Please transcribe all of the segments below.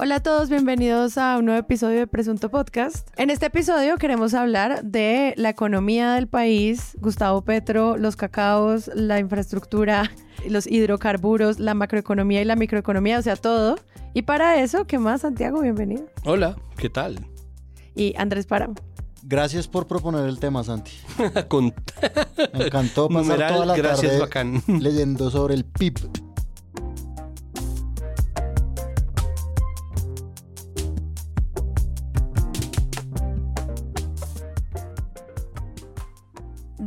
Hola a todos, bienvenidos a un nuevo episodio de Presunto Podcast. En este episodio queremos hablar de la economía del país, Gustavo Petro, los cacaos, la infraestructura, los hidrocarburos, la macroeconomía y la microeconomía, o sea, todo. Y para eso, ¿qué más, Santiago? Bienvenido. Hola, ¿qué tal? Y Andrés Páramo. Gracias por proponer el tema, Santi. Con Me encantó pasar Numeral, toda la gracias, tarde bacán. leyendo sobre el PIB.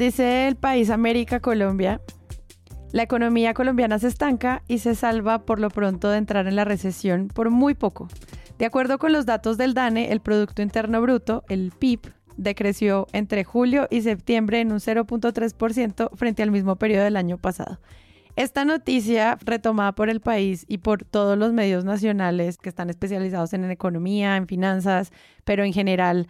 Dice el país América Colombia, la economía colombiana se estanca y se salva por lo pronto de entrar en la recesión por muy poco. De acuerdo con los datos del DANE, el Producto Interno Bruto, el PIB, decreció entre julio y septiembre en un 0.3% frente al mismo periodo del año pasado. Esta noticia, retomada por el país y por todos los medios nacionales que están especializados en economía, en finanzas, pero en general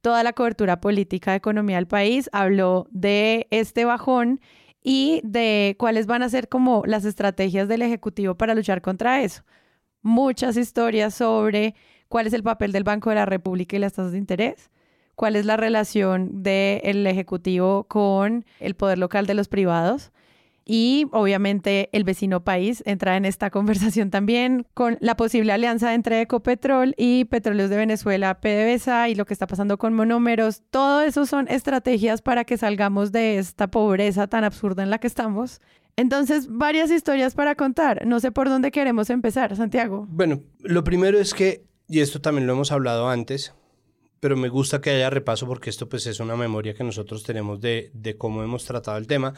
toda la cobertura política de economía del país, habló de este bajón y de cuáles van a ser como las estrategias del Ejecutivo para luchar contra eso. Muchas historias sobre cuál es el papel del Banco de la República y las tasas de interés, cuál es la relación del Ejecutivo con el poder local de los privados. Y obviamente el vecino país entra en esta conversación también con la posible alianza entre Ecopetrol y Petróleos de Venezuela, PDVSA y lo que está pasando con monómeros. Todo eso son estrategias para que salgamos de esta pobreza tan absurda en la que estamos. Entonces, varias historias para contar. No sé por dónde queremos empezar, Santiago. Bueno, lo primero es que, y esto también lo hemos hablado antes, pero me gusta que haya repaso porque esto pues es una memoria que nosotros tenemos de, de cómo hemos tratado el tema.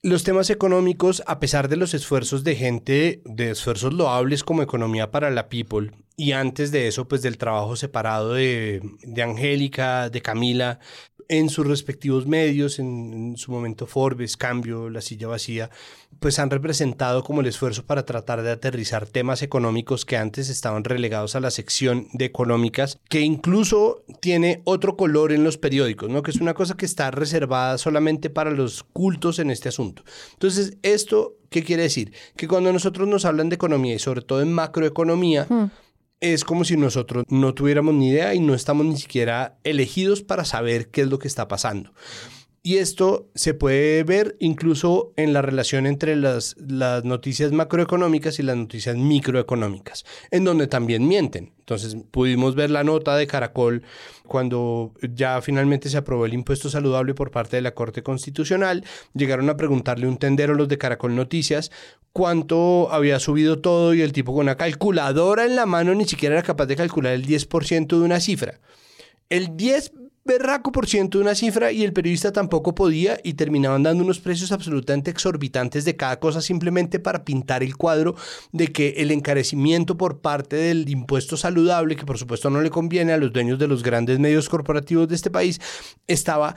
Los temas económicos, a pesar de los esfuerzos de gente, de esfuerzos loables como economía para la people, y antes de eso, pues del trabajo separado de, de Angélica, de Camila, en sus respectivos medios, en, su momento Forbes, Cambio, La Silla Vacía, pues han representado como el esfuerzo para tratar de aterrizar temas económicos que antes estaban relegados a la sección de económicas, que incluso tiene otro color en los periódicos, ¿no? Que es una cosa que está reservada solamente para los cultos en este asunto. Entonces, esto, ¿qué quiere decir? Que cuando nosotros nos hablan de economía y sobre todo en macroeconomía, Hmm. Es como si nosotros no tuviéramos ni idea y no estamos ni siquiera elegidos para saber qué es lo que está pasando. Y esto se puede ver incluso en la relación entre las, noticias macroeconómicas y las noticias microeconómicas, en donde también mienten. Entonces pudimos ver la nota de Caracol cuando ya finalmente se aprobó el impuesto saludable por parte de la Corte Constitucional. Llegaron a preguntarle un tendero los de Caracol Noticias cuánto había subido todo y el tipo con una calculadora en la mano ni siquiera era capaz de calcular el 10% de una cifra. El 10 berraco por ciento de una cifra y el periodista tampoco podía y terminaban dando unos precios absolutamente exorbitantes de cada cosa simplemente para pintar el cuadro de que el encarecimiento por parte del impuesto saludable, que por supuesto no le conviene a los dueños de los grandes medios corporativos de este país, estaba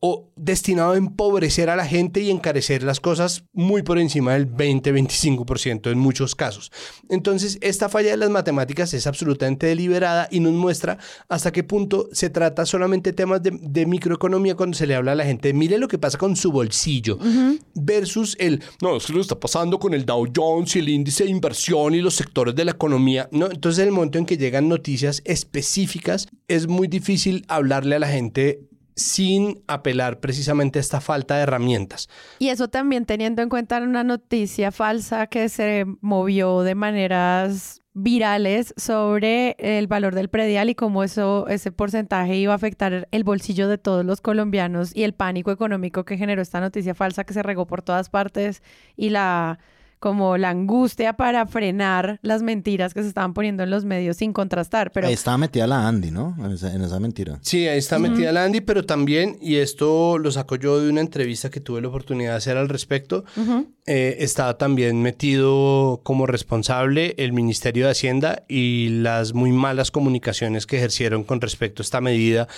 o destinado a empobrecer a la gente y encarecer las cosas muy por encima del 20-25% en muchos casos. Entonces, esta falla de las matemáticas es absolutamente deliberada y nos muestra hasta qué punto se trata solamente temas de, de microeconomía cuando se le habla a la gente, mire lo que pasa con su bolsillo, uh -huh. versus el, no, es que lo está pasando con el Dow Jones y el índice de inversión y los sectores de la economía. No, entonces, en el momento en que llegan noticias específicas, es muy difícil hablarle a la gente sin apelar precisamente a esta falta de herramientas. Y eso también teniendo en cuenta una noticia falsa que se movió de maneras virales sobre el valor del predial y cómo eso, ese porcentaje iba a afectar el bolsillo de todos los colombianos y el pánico económico que generó esta noticia falsa que se regó por todas partes y la como la angustia para frenar las mentiras que se estaban poniendo en los medios sin contrastar. Pero ahí estaba metida la Andy, ¿no? En esa, en esa mentira. Sí, ahí está uh -huh. metida la Andy, pero también, y esto lo saco yo de una entrevista que tuve la oportunidad de hacer al respecto, uh -huh. Eh, estaba también metido como responsable el Ministerio de Hacienda y las muy malas comunicaciones que ejercieron con respecto a esta medida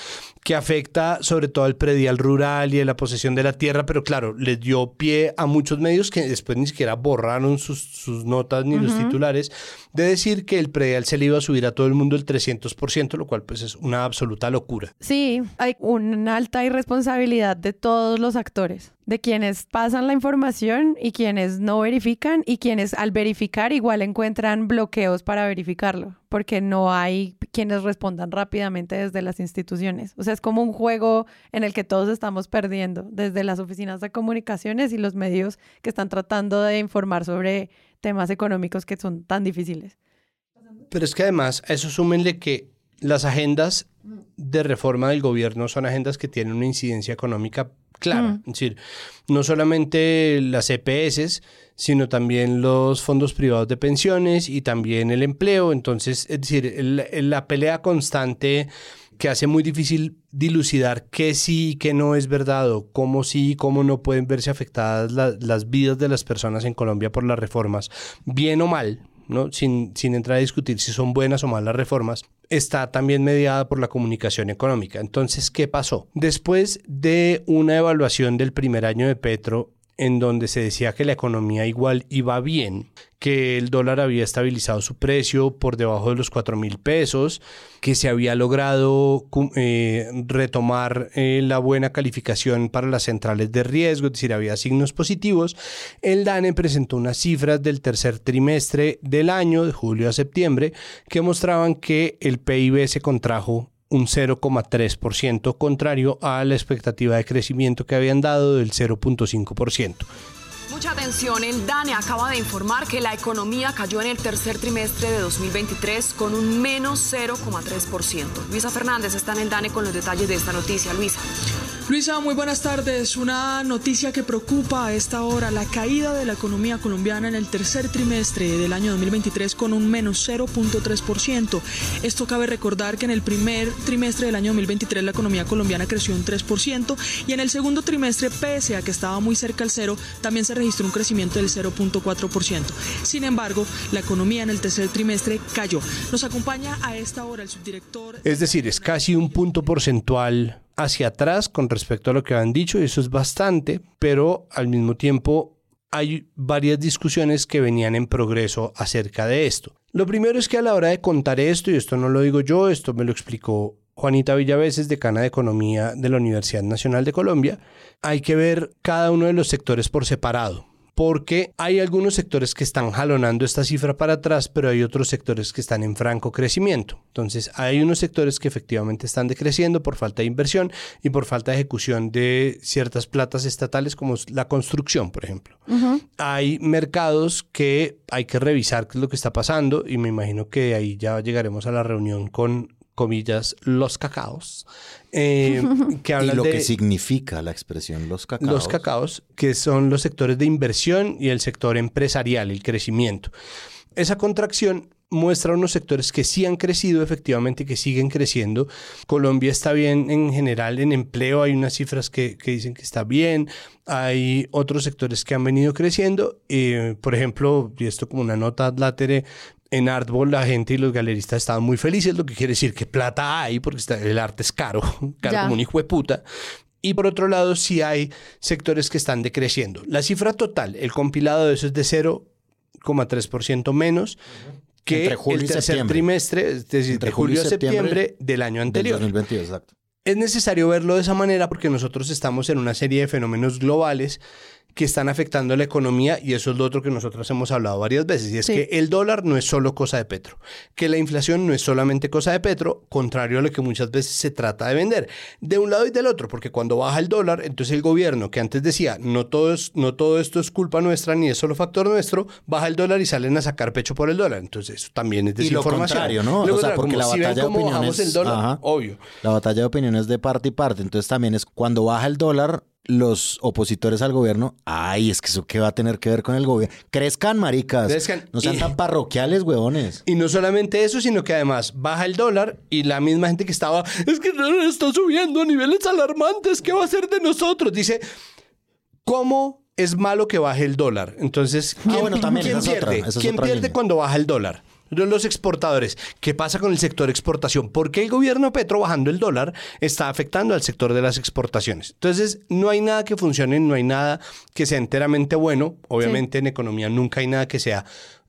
que afecta sobre todo al predial rural y a la posesión de la tierra, pero claro, les dio pie a muchos medios que después ni siquiera borraron sus, sus notas ni uh -huh. los titulares de decir que el predial se le iba a subir a todo el mundo el 300%, lo cual pues es una absoluta locura. Sí, hay una alta irresponsabilidad de todos los actores, de quienes pasan la información y quienes no verifican y quienes al verificar igual encuentran bloqueos para verificarlo, porque no hay quienes respondan rápidamente desde las instituciones. O sea, es como un juego en el que todos estamos perdiendo, desde las oficinas de comunicaciones y los medios que están tratando de informar sobre temas económicos que son tan difíciles. Pero es que además a eso súmenle que las agendas de reforma del gobierno son agendas que tienen una incidencia económica clara. Mm. Es decir, no solamente las EPS, sino también los fondos privados de pensiones y también el empleo. Entonces, es decir, el- la pelea constante que hace muy difícil dilucidar qué sí y qué no es verdad o cómo sí y cómo no pueden verse afectadas la- las vidas de las personas en Colombia por las reformas, bien o mal, ¿no? sin, sin entrar a discutir si son buenas o malas reformas, está también mediada por la comunicación económica. Entonces, ¿qué pasó? Después de una evaluación del primer año de Petro, en donde se decía que la economía igual iba bien, que el dólar había estabilizado su precio por debajo de los 4 mil pesos, que se había logrado eh, retomar eh, la buena calificación para las centrales de riesgo, es decir, había signos positivos, el DANE presentó unas cifras del tercer trimestre del año, de julio a septiembre, que mostraban que el PIB se contrajo un 0,3%, contrario a la expectativa de crecimiento que habían dado del 0,5%. Mucha atención, el DANE acaba de informar que la economía cayó en el tercer trimestre de 2023 con un menos 0,3%. Luisa Fernández está en el DANE con los detalles de esta noticia. Luisa. Luisa, muy buenas tardes. Una noticia que preocupa a esta hora, la caída de la economía colombiana en el tercer trimestre del año 2023 con un menos 0.3%. Esto cabe recordar que en el primer trimestre del año 2023 la economía colombiana creció un 3% y en el segundo trimestre, pese a que estaba muy cerca al cero, también se registró un crecimiento del 0.4%. Sin embargo, la economía en el tercer trimestre cayó. Nos acompaña a esta hora el subdirector... Es decir, es casi un punto porcentual hacia atrás con respecto a lo que han dicho y eso es bastante, pero al mismo tiempo hay varias discusiones que venían en progreso acerca de esto. Lo primero es que a la hora de contar esto, y esto no lo digo yo, esto me lo explicó Juanita Villaveses, decana de Economía de la Universidad Nacional de Colombia, hay que ver cada uno de los sectores por separado porque hay algunos sectores que están jalonando esta cifra para atrás, pero hay otros sectores que están en franco crecimiento. Entonces, hay unos sectores que efectivamente están decreciendo por falta de inversión y por falta de ejecución de ciertas platas estatales como la construcción, por ejemplo. Hay mercados que hay que revisar qué es lo que está pasando y me imagino que ahí ya llegaremos a la reunión con comillas, los cacaos, eh, que Y lo de que significa la expresión los cacaos. los cacaos, que son los sectores de inversión y el sector empresarial, el crecimiento. Esa contracción muestra unos sectores que sí han crecido efectivamente, que siguen creciendo. Colombia está bien en general en empleo, hay unas cifras que, que dicen que está bien, hay otros sectores que han venido creciendo. Eh, por ejemplo, y esto como una nota ad latere, en Artball la gente y los galeristas estaban muy felices, lo que quiere decir que plata hay, porque está- el arte es caro, caro Ya. como un hijo de puta. Y por otro lado, sí hay sectores que están decreciendo. La cifra total, el compilado de eso es de 0,3% menos que Entre julio el y tercer septiembre. trimestre, es decir, Entre de julio julio a septiembre septiembre del año Del anterior. 2022, exacto. Es necesario verlo de esa manera porque nosotros estamos en una serie de fenómenos globales que están afectando la economía y eso es lo otro que nosotros hemos hablado varias veces y es Sí. que el dólar no es solo cosa de Petro, que la inflación no es solamente cosa de Petro, contrario a lo que muchas veces se trata de vender, de un lado y del otro, porque cuando baja el dólar, entonces el gobierno que antes decía no todo, es- no todo esto es culpa nuestra ni es solo factor nuestro, baja el dólar y salen a sacar pecho por el dólar, entonces eso también es Y lo desinformación. contrario, ¿no? Lo o sea, contrario, porque como la si ven batalla de opiniones... el dólar, ajá. obvio. La batalla de opiniones de parte y parte. Entonces también es cuando baja el dólar, los opositores al gobierno, ay, es que eso qué va a tener que ver con el gobierno. Crezcan, maricas. Crezcan. No sean Y- tan parroquiales, huevones. Y no solamente eso, sino que además baja el dólar y la misma gente que estaba, es que el dólar está subiendo a niveles alarmantes, ¿qué va a hacer de nosotros? Dice, ¿cómo es malo que baje el dólar? Entonces, Ah, ¿quién, bueno, también, quién esa es otra, pierde? ¿Quién pierde línea. cuando baja el dólar? Los exportadores. ¿Qué pasa con el sector exportación? ¿Por qué el gobierno Petro bajando el dólar está afectando al sector de las exportaciones? Entonces, no hay nada que funcione, no hay nada que sea enteramente bueno. Obviamente en economía nunca hay nada que sea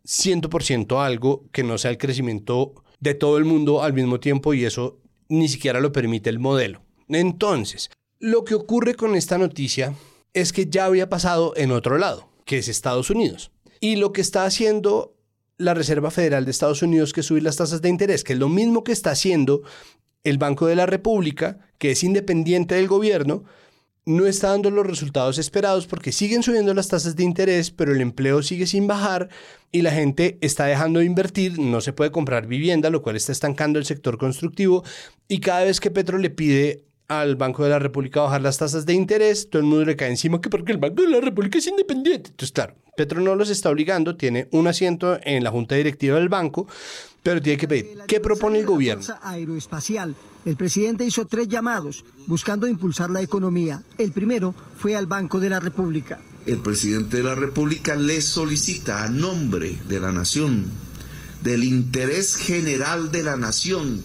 100% algo que no sea el crecimiento de todo el mundo al mismo tiempo y eso ni siquiera lo permite el modelo. Entonces, lo que ocurre con esta noticia es que ya había pasado en otro lado, que es Estados Unidos. Y lo que está haciendo la Reserva Federal de Estados Unidos, que subir las tasas de interés, que es lo mismo que está haciendo el Banco de la República, que es independiente del gobierno, no está dando los resultados esperados porque siguen subiendo las tasas de interés, pero el empleo sigue sin bajar y la gente está dejando de invertir, no se puede comprar vivienda, lo cual está estancando el sector constructivo y cada vez que Petro le pide al Banco de la República bajar las tasas de interés, todo el mundo le cae encima que porque el Banco de la República es independiente. Entonces, claro, Petro no los está obligando, tiene un asiento en la junta directiva del banco, pero tiene que pedir. ¿Qué propone el gobierno? Aeroespacial. El presidente hizo tres llamados buscando impulsar la economía. El primero fue al Banco de la República. El presidente de la República le solicita a nombre de la nación, del interés general de la nación,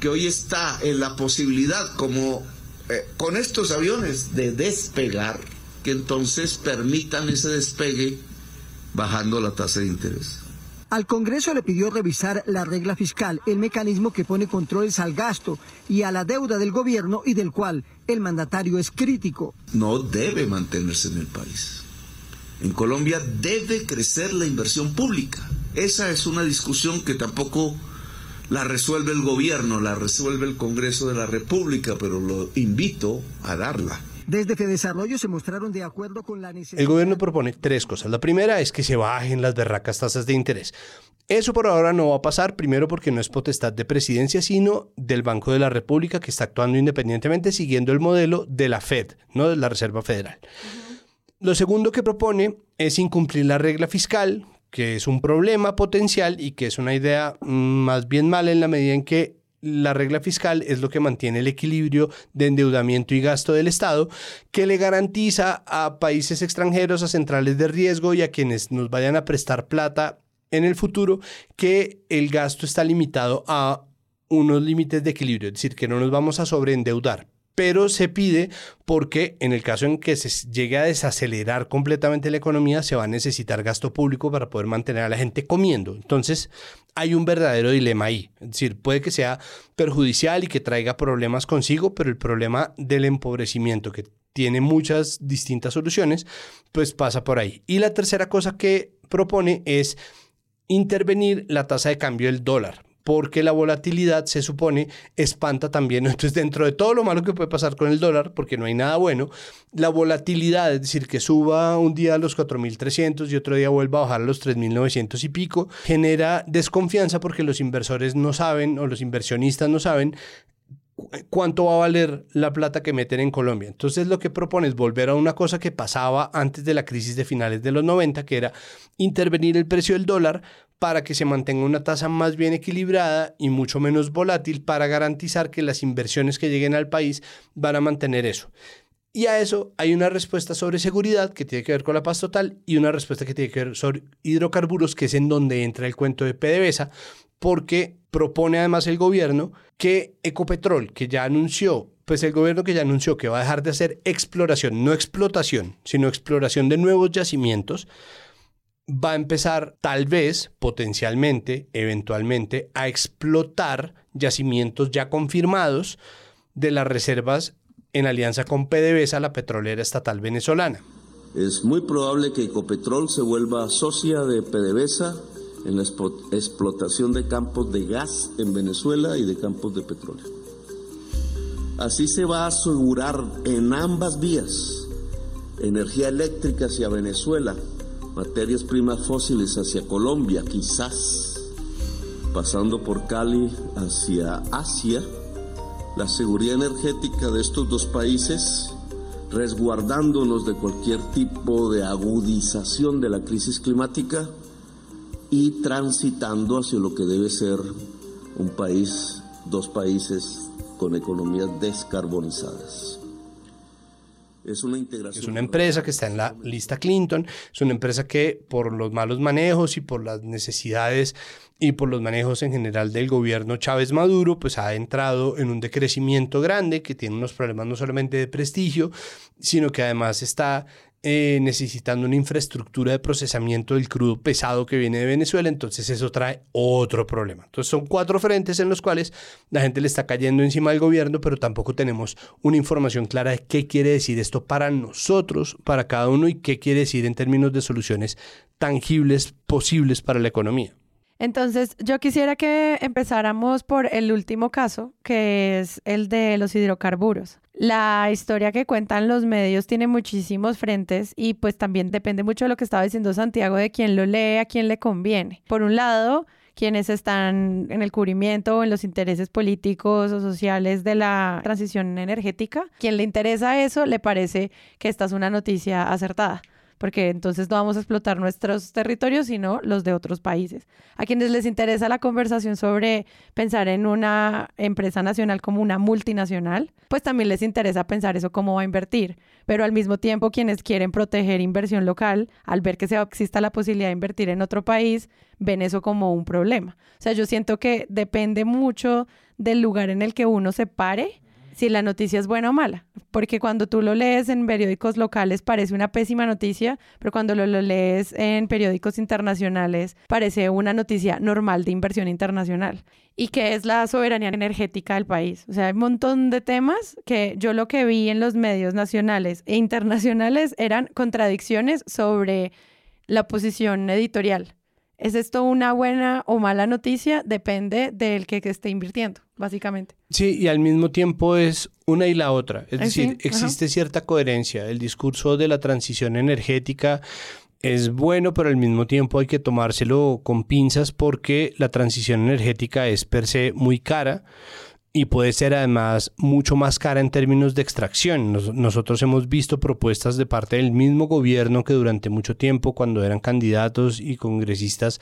que hoy está en la posibilidad, como eh, con estos aviones, de despegar, que entonces permitan ese despegue bajando la tasa de interés. Al Congreso le pidió revisar la regla fiscal, el mecanismo que pone controles al gasto y a la deuda del gobierno y del cual el mandatario es crítico. No debe mantenerse en el país. En Colombia debe crecer la inversión pública. Esa es una discusión que tampoco la resuelve el gobierno, la resuelve el Congreso de la República, pero lo invito a darla. Desde Fedesarrollo se mostraron de acuerdo con la necesidad. El gobierno propone tres cosas. La primera es que se bajen las berracas tasas de interés. Eso por ahora no va a pasar, primero porque no es potestad de presidencia, sino del Banco de la República que está actuando independientemente siguiendo el modelo de la Fed, no de la Reserva Federal. Lo segundo que propone es incumplir la regla fiscal, que es un problema potencial y que es una idea mm, más bien mala en la medida en que la regla fiscal es lo que mantiene el equilibrio de endeudamiento y gasto del Estado, que le garantiza a países extranjeros, a centrales de riesgo y a quienes nos vayan a prestar plata en el futuro, que el gasto está limitado a unos límites de equilibrio, es decir, que no nos vamos a sobreendeudar pero se pide porque en el caso en que se llegue a desacelerar completamente la economía, se va a necesitar gasto público para poder mantener a la gente comiendo. Entonces, hay un verdadero dilema ahí. Es decir, puede que sea perjudicial y que traiga problemas consigo, pero el problema del empobrecimiento, que tiene muchas distintas soluciones, pues pasa por ahí. Y la tercera cosa que propone es intervenir la tasa de cambio del dólar porque la volatilidad se supone espanta también. Entonces, dentro de todo lo malo que puede pasar con el dólar, porque no hay nada bueno, la volatilidad, es decir, que suba un día a los 4.300 y otro día vuelva a bajar a los 3.900 y pico, genera desconfianza porque los inversores no saben o los inversionistas no saben cuánto va a valer la plata que meten en Colombia. Entonces lo que propone es volver a una cosa que pasaba antes de la crisis de finales de los 90, que era intervenir el precio del dólar para que se mantenga una tasa más bien equilibrada y mucho menos volátil para garantizar que las inversiones que lleguen al país van a mantener eso. Y a eso hay una respuesta sobre seguridad que tiene que ver con la paz total y una respuesta que tiene que ver sobre hidrocarburos, que es en donde entra el cuento de PDVSA, porque propone además el gobierno que Ecopetrol, que ya anunció, pues el gobierno que ya anunció que va a dejar de hacer exploración, no explotación, sino exploración de nuevos yacimientos, va a empezar tal vez, potencialmente, eventualmente, a explotar yacimientos ya confirmados de las reservas en alianza con PDVSA, la petrolera estatal venezolana. Es muy probable que Ecopetrol se vuelva socia de PDVSA en la explotación de campos de gas en Venezuela y de campos de petróleo. Así se va a asegurar en ambas vías energía eléctrica hacia Venezuela materias primas fósiles hacia Colombia, quizás, pasando por Cali hacia Asia, la seguridad energética de estos dos países, resguardándonos de cualquier tipo de agudización de la crisis climática y transitando hacia lo que debe ser un país, dos países con economías descarbonizadas. Es una integración. Es una empresa que está en la lista Clinton, es una empresa que por los malos manejos y por las necesidades y por los manejos en general del gobierno Chávez Maduro, pues ha entrado en un decrecimiento grande que tiene unos problemas no solamente de prestigio, sino que además está eh, necesitando una infraestructura de procesamiento del crudo pesado que viene de Venezuela, entonces eso trae otro problema. Entonces son cuatro frentes en los cuales la gente le está cayendo encima del gobierno, pero tampoco tenemos una información clara de qué quiere decir esto para nosotros, para cada uno y qué quiere decir en términos de soluciones tangibles posibles para la economía. Entonces, yo quisiera que empezáramos por el último caso, que es el de los hidrocarburos. La historia que cuentan los medios tiene muchísimos frentes y pues también depende mucho de lo que estaba diciendo Santiago, de quién lo lee, a quién le conviene. Por un lado, quienes están en el cubrimiento o en los intereses políticos o sociales de la transición energética, quien le interesa eso, le parece que esta es una noticia acertada porque entonces no vamos a explotar nuestros territorios, sino los de otros países. A quienes les interesa la conversación sobre pensar en una empresa nacional como una multinacional, pues también les interesa pensar eso cómo va a invertir. Pero al mismo tiempo, quienes quieren proteger inversión local, al ver que se exista la posibilidad de invertir en otro país, ven eso como un problema. O sea, yo siento que depende mucho del lugar en el que uno se pare si la noticia es buena o mala. Porque cuando tú lo lees en periódicos locales parece una pésima noticia, pero cuando lo, lees en periódicos internacionales parece una noticia normal de inversión internacional. ¿Y qué es la soberanía energética del país? O sea, hay un montón de temas que yo lo que vi en los medios nacionales e internacionales eran contradicciones sobre la posición editorial. ¿Es esto una buena o mala noticia? Depende del que, esté invirtiendo, básicamente. Sí, y al mismo tiempo es una y la otra. Es decir, existe cierta coherencia. El discurso de la transición energética es bueno, pero al mismo tiempo hay que tomárselo con pinzas porque la transición energética es per se muy cara y puede ser además mucho más cara en términos de extracción. nosotros hemos visto propuestas de parte del mismo gobierno que durante mucho tiempo, cuando eran candidatos y congresistas,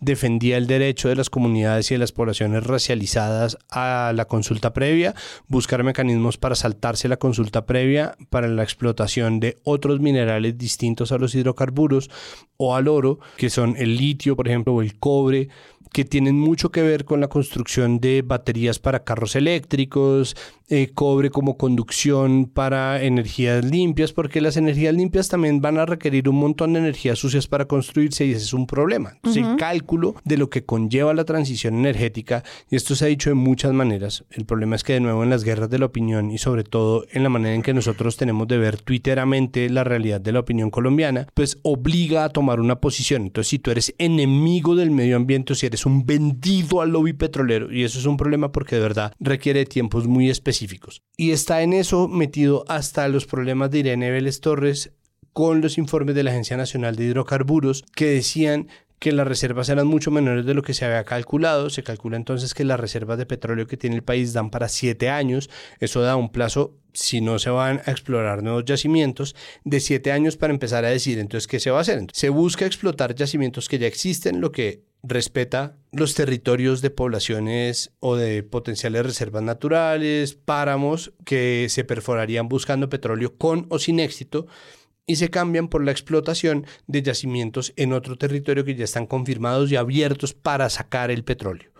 defendía el derecho de las comunidades y de las poblaciones racializadas a la consulta previa, buscar mecanismos para saltarse la consulta previa para la explotación de otros minerales distintos a los hidrocarburos o al oro, que son el litio, por ejemplo, o el cobre que tienen mucho que ver con la construcción de baterías para carros eléctricos, eh, cobre como conducción para energías limpias, porque las energías limpias también van a requerir un montón de energías sucias para construirse y ese es un problema. Entonces, el cálculo de lo que conlleva la transición energética, y esto se ha dicho de muchas maneras, el problema es que de nuevo en las guerras de la opinión y sobre todo en la manera en que nosotros tenemos de ver twitteramente la realidad de la opinión colombiana, pues obliga a tomar una posición. Entonces, si tú eres enemigo del medio ambiente o si eres un vendido al lobby petrolero, y eso es un problema porque de verdad requiere tiempos muy específicos, y está en eso metido hasta los problemas de Irene Vélez Torres con los informes de la Agencia Nacional de Hidrocarburos que decían que las reservas eran mucho menores de lo que se había calculado. Se calcula entonces que las reservas de petróleo que tiene el país dan para siete años. Eso da un plazo, si no se van a explorar nuevos yacimientos, de siete años para empezar a decir entonces qué se va a hacer. Se busca explotar yacimientos que ya existen, lo que respeta los territorios de poblaciones o de potenciales reservas naturales, páramos que se perforarían buscando petróleo con o sin éxito y se cambian por la explotación de yacimientos en otro territorio que ya están confirmados y abiertos para sacar el petróleo.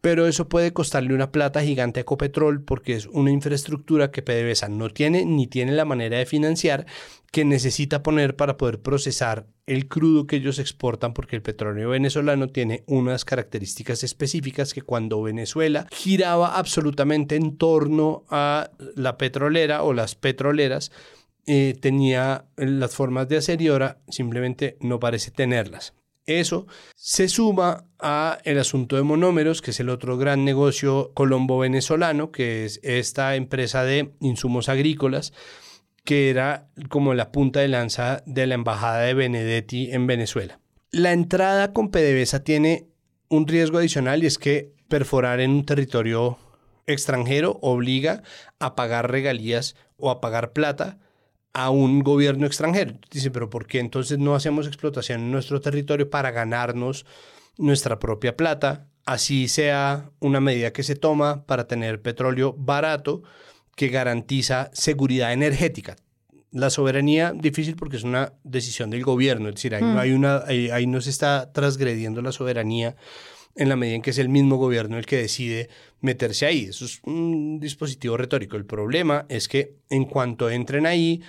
Pero eso puede costarle una plata gigante a Ecopetrol porque es una infraestructura que PDVSA no tiene ni tiene la manera de financiar que necesita poner para poder procesar el crudo que ellos exportan porque el petróleo venezolano tiene unas características específicas que cuando Venezuela giraba absolutamente en torno a la petrolera o las petroleras, eh, tenía las formas de hacer y ahora simplemente no parece tenerlas. Eso se suma a el asunto de monómeros, que es el otro gran negocio colombo-venezolano, que es esta empresa de insumos agrícolas, que era como la punta de lanza de la embajada de Benedetti en Venezuela. La entrada con PDVSA tiene un riesgo adicional y es que perforar en un territorio extranjero obliga a pagar regalías o a pagar plata a un gobierno extranjero. Dice, pero ¿por qué entonces no hacemos explotación en nuestro territorio para ganarnos nuestra propia plata? Así sea una medida que se toma para tener petróleo barato que garantiza seguridad energética. La soberanía, difícil porque es una decisión del gobierno, es decir, ahí, no, hay una, ahí no se está transgrediendo la soberanía en la medida en que es el mismo gobierno el que decide meterse ahí. Eso es un dispositivo retórico. El problema es que en cuanto entren ahí,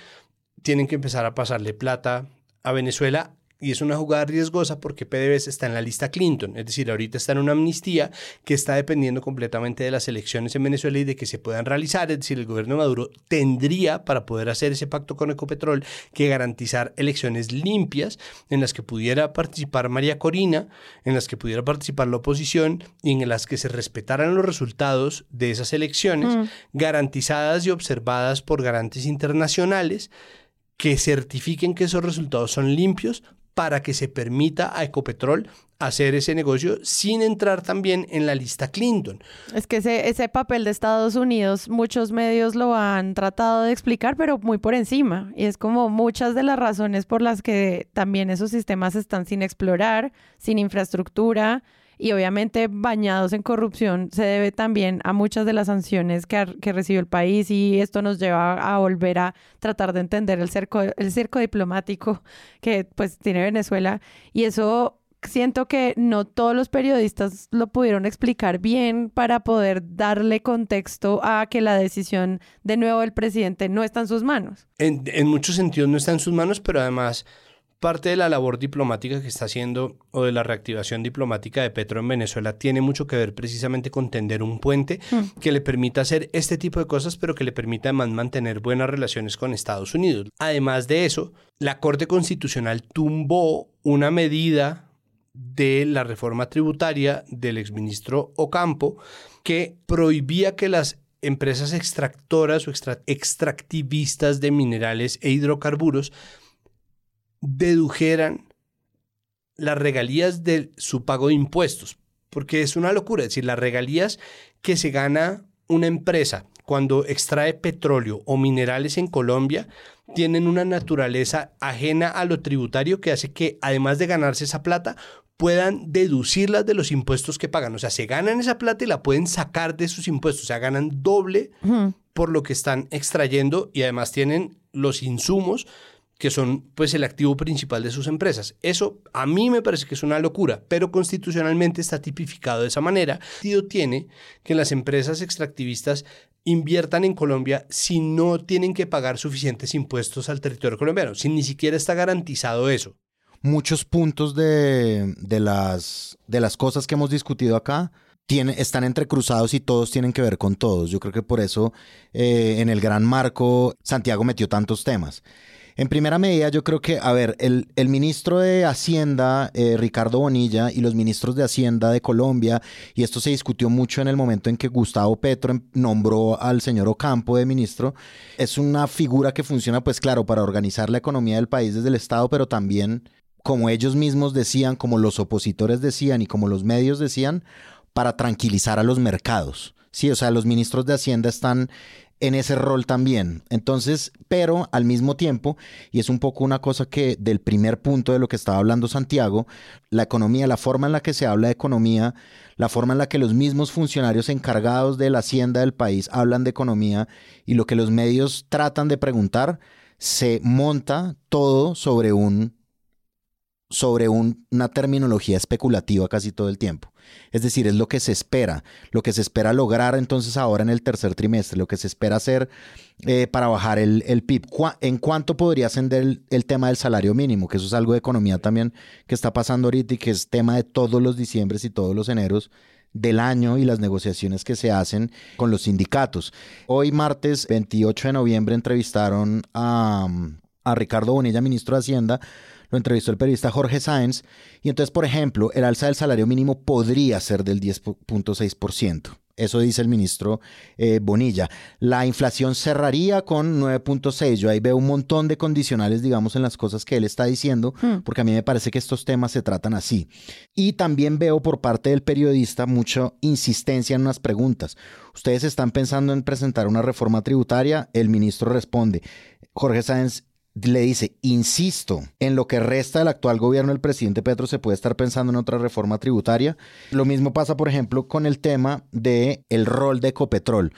tienen que empezar a pasarle plata a Venezuela y es una jugada riesgosa porque PDVSA está en la lista Clinton, es decir, ahorita está en una amnistía que está dependiendo completamente de las elecciones en Venezuela y de que se puedan realizar, es decir, el gobierno de Maduro tendría para poder hacer ese pacto con Ecopetrol que garantizar elecciones limpias en las que pudiera participar María Corina, en las que pudiera participar la oposición y en las que se respetaran los resultados de esas elecciones, mm. garantizadas y observadas por garantes internacionales que certifiquen que esos resultados son limpios para que se permita a Ecopetrol hacer ese negocio sin entrar también en la lista Clinton. Es que ese, papel de Estados Unidos, muchos medios lo han tratado de explicar, pero muy por encima. Y es como muchas de las razones por las que también esos sistemas están sin explorar, sin infraestructura, y obviamente bañados en corrupción se debe también a muchas de las sanciones que, que recibió el país y esto nos lleva a volver a tratar de entender el cerco, el cerco diplomático que pues tiene Venezuela y eso siento que no todos los periodistas lo pudieron explicar bien para poder darle contexto a que la decisión de nuevo del presidente no está en sus manos. En, en muchos sentidos no está en sus manos, pero además Parte de la labor diplomática que está haciendo o de la reactivación diplomática de Petro en Venezuela tiene mucho que ver precisamente con tender un puente mm. que le permita hacer este tipo de cosas, pero que le permita además mantener buenas relaciones con Estados Unidos. Además de eso, la Corte Constitucional tumbó una medida de la reforma tributaria del exministro Ocampo que prohibía que las empresas extractoras o extractivistas de minerales e hidrocarburos dedujeran las regalías de su pago de impuestos, porque es una locura, es decir, las regalías que se gana una empresa cuando extrae petróleo o minerales en Colombia tienen una naturaleza ajena a lo tributario que hace que además de ganarse esa plata puedan deducirlas de los impuestos que pagan. O sea, se ganan esa plata y la pueden sacar de sus impuestos. O sea, ganan doble por lo que están extrayendo y además tienen los insumos que son pues el activo principal de sus empresas. Eso a mí me parece que es una locura, pero constitucionalmente está tipificado de esa manera. sentido tiene que las empresas extractivistas inviertan en Colombia si no tienen que pagar suficientes impuestos al territorio colombiano, si ni siquiera está garantizado eso. Muchos puntos de, de las, de las cosas que hemos discutido acá tiene, están entrecruzados y todos tienen que ver con todos. Yo creo que por eso eh, en el gran marco Santiago metió tantos temas. En primera medida, yo creo que, a ver, el, el ministro de Hacienda, eh, Ricardo Bonilla, y los ministros de Hacienda de Colombia, y esto se discutió mucho en el momento en que Gustavo Petro em, nombró al señor Ocampo de ministro, es una figura que funciona, pues claro, para organizar la economía del país desde el Estado, pero también, como ellos mismos decían, como los opositores decían y como los medios decían, para tranquilizar a los mercados. Sí, o sea, los ministros de Hacienda están en ese rol también. Entonces, pero al mismo tiempo, y es un poco una cosa que del primer punto de lo que estaba hablando Santiago, la economía, la forma en la que se habla de economía, la forma en la que los mismos funcionarios encargados de la hacienda del país hablan de economía y lo que los medios tratan de preguntar, se monta todo sobre un sobre una terminología especulativa casi todo el tiempo. Es decir, es lo que se espera, lo que se espera lograr entonces ahora en el tercer trimestre, lo que se espera hacer eh, para bajar el, PIB. ¿En cuánto podría ascender el, tema del salario mínimo? Que eso es algo de economía también que está pasando ahorita y que es tema de todos los diciembres y todos los eneros del año y las negociaciones que se hacen con los sindicatos. Hoy martes 28 de noviembre entrevistaron a, a Ricardo Bonilla, ministro de Hacienda, lo entrevistó el periodista Jorge Sáenz, y entonces, por ejemplo, el alza del salario mínimo podría ser del 10.6%. Eso dice el ministro eh, Bonilla. La inflación cerraría con 9.6. Yo ahí veo un montón de condicionales, digamos, en las cosas que él está diciendo, hmm. porque a mí me parece que estos temas se tratan así. Y también veo por parte del periodista mucha insistencia en unas preguntas. Ustedes están pensando en presentar una reforma tributaria. El ministro responde. Jorge Sáenz le dice, insisto, en lo que resta del actual gobierno del presidente Petro se puede estar pensando en otra reforma tributaria. Lo mismo pasa, por ejemplo, con el tema del el rol de Ecopetrol.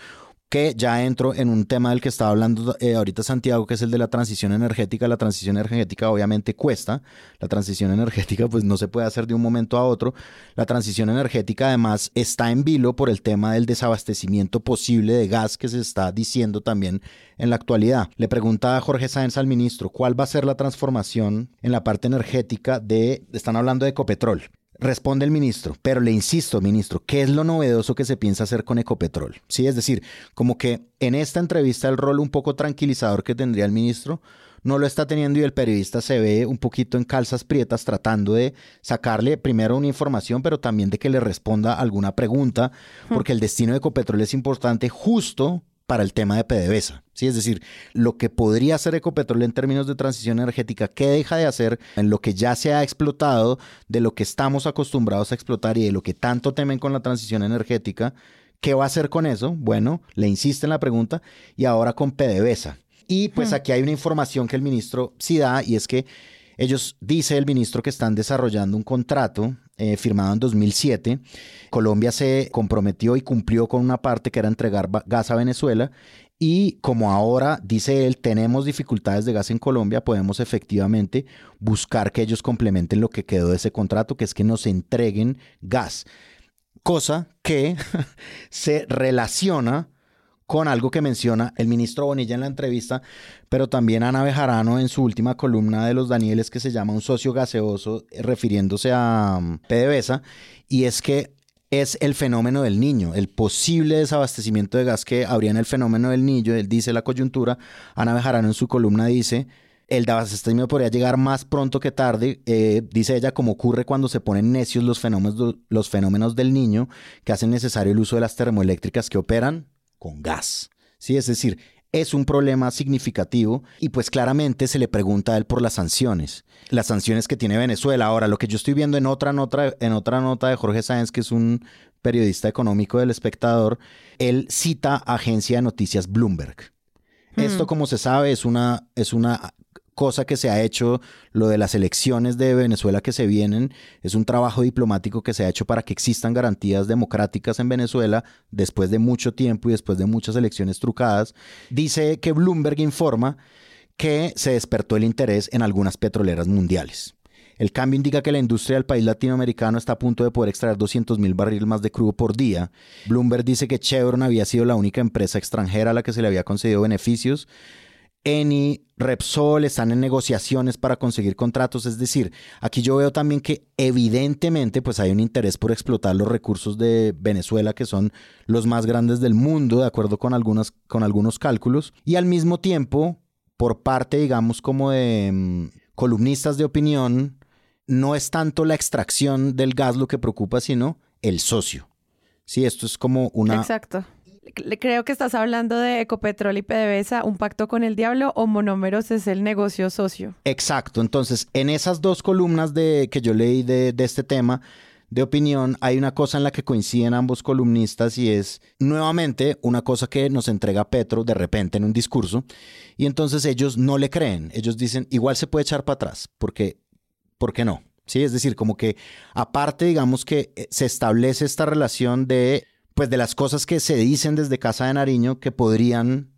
Que ya entro en un tema del que estaba hablando eh, ahorita Santiago, que es el de la transición energética. La transición energética obviamente cuesta. La transición energética pues no se puede hacer de un momento a otro. La transición energética además está en vilo por el tema del desabastecimiento posible de gas que se está diciendo también en la actualidad. Le pregunta Jorge Sáenz al ministro, ¿cuál va a ser la transformación en la parte energética de, están hablando de Ecopetrol? Responde el ministro, pero le insisto, ministro, ¿qué es lo novedoso que se piensa hacer con Ecopetrol? Sí, es decir, como que en esta entrevista el rol un poco tranquilizador que tendría el ministro no lo está teniendo y el periodista se ve un poquito en calzas prietas tratando de sacarle primero una información, pero también de que le responda alguna pregunta, porque el destino de Ecopetrol es importante justo para el tema de PDVSA. ¿sí? Es decir, lo que podría hacer Ecopetrol en términos de transición energética, ¿qué deja de hacer en lo que ya se ha explotado, de lo que estamos acostumbrados a explotar y de lo que tanto temen con la transición energética? ¿Qué va a hacer con eso? Bueno, le insiste en la pregunta y ahora con PDVSA. Y pues aquí hay una información que el ministro sí da y es que ellos, dice el ministro, que están desarrollando un contrato eh, firmado en 2007. Colombia se comprometió y cumplió con una parte que era entregar gas a Venezuela. Y como ahora, dice él, tenemos dificultades de gas en Colombia, podemos efectivamente buscar que ellos complementen lo que quedó de ese contrato, que es que nos entreguen gas. Cosa que se relaciona con algo que menciona el ministro Bonilla en la entrevista, pero también Ana Bejarano en su última columna de los Danieles que se llama Un socio gaseoso, eh, refiriéndose a um, PDVSA, y es que es el fenómeno del niño, el posible desabastecimiento de gas que habría en el fenómeno del niño, él dice la coyuntura, Ana Bejarano en su columna dice, el desabastecimiento podría llegar más pronto que tarde, eh, dice ella, como ocurre cuando se ponen necios los fenómenos, los fenómenos del niño que hacen necesario el uso de las termoeléctricas que operan con gas. ¿sí? Es decir, es un problema significativo y pues claramente se le pregunta a él por las sanciones, las sanciones que tiene Venezuela. Ahora, lo que yo estoy viendo en otra nota, en otra nota de Jorge Sáenz, que es un periodista económico del espectador, él cita agencia de noticias Bloomberg. Esto, como se sabe, es una, es una cosa que se ha hecho, lo de las elecciones de Venezuela que se vienen, es un trabajo diplomático que se ha hecho para que existan garantías democráticas en Venezuela después de mucho tiempo y después de muchas elecciones trucadas. Dice que Bloomberg informa que se despertó el interés en algunas petroleras mundiales. El cambio indica que la industria del país latinoamericano está a punto de poder extraer 200 mil barriles más de crudo por día. Bloomberg dice que Chevron había sido la única empresa extranjera a la que se le había concedido beneficios Eni, Repsol están en negociaciones para conseguir contratos. Es decir, aquí yo veo también que evidentemente pues hay un interés por explotar los recursos de Venezuela que son los más grandes del mundo, de acuerdo con, algunas, con algunos cálculos. Y al mismo tiempo, por parte, digamos, como de mm, columnistas de opinión, no es tanto la extracción del gas lo que preocupa, sino el socio. Sí, esto es como una... Exacto creo que estás hablando de Ecopetrol y PDVSA, un pacto con el diablo o monómeros es el negocio socio. Exacto, entonces en esas dos columnas de, que yo leí de, de este tema de opinión, hay una cosa en la que coinciden ambos columnistas y es nuevamente una cosa que nos entrega Petro de repente en un discurso y entonces ellos no le creen, ellos dicen igual se puede echar para atrás, porque, ¿por qué no? Sí, es decir, como que aparte digamos que eh, se establece esta relación de pues de las cosas que se dicen desde Casa de Nariño que podrían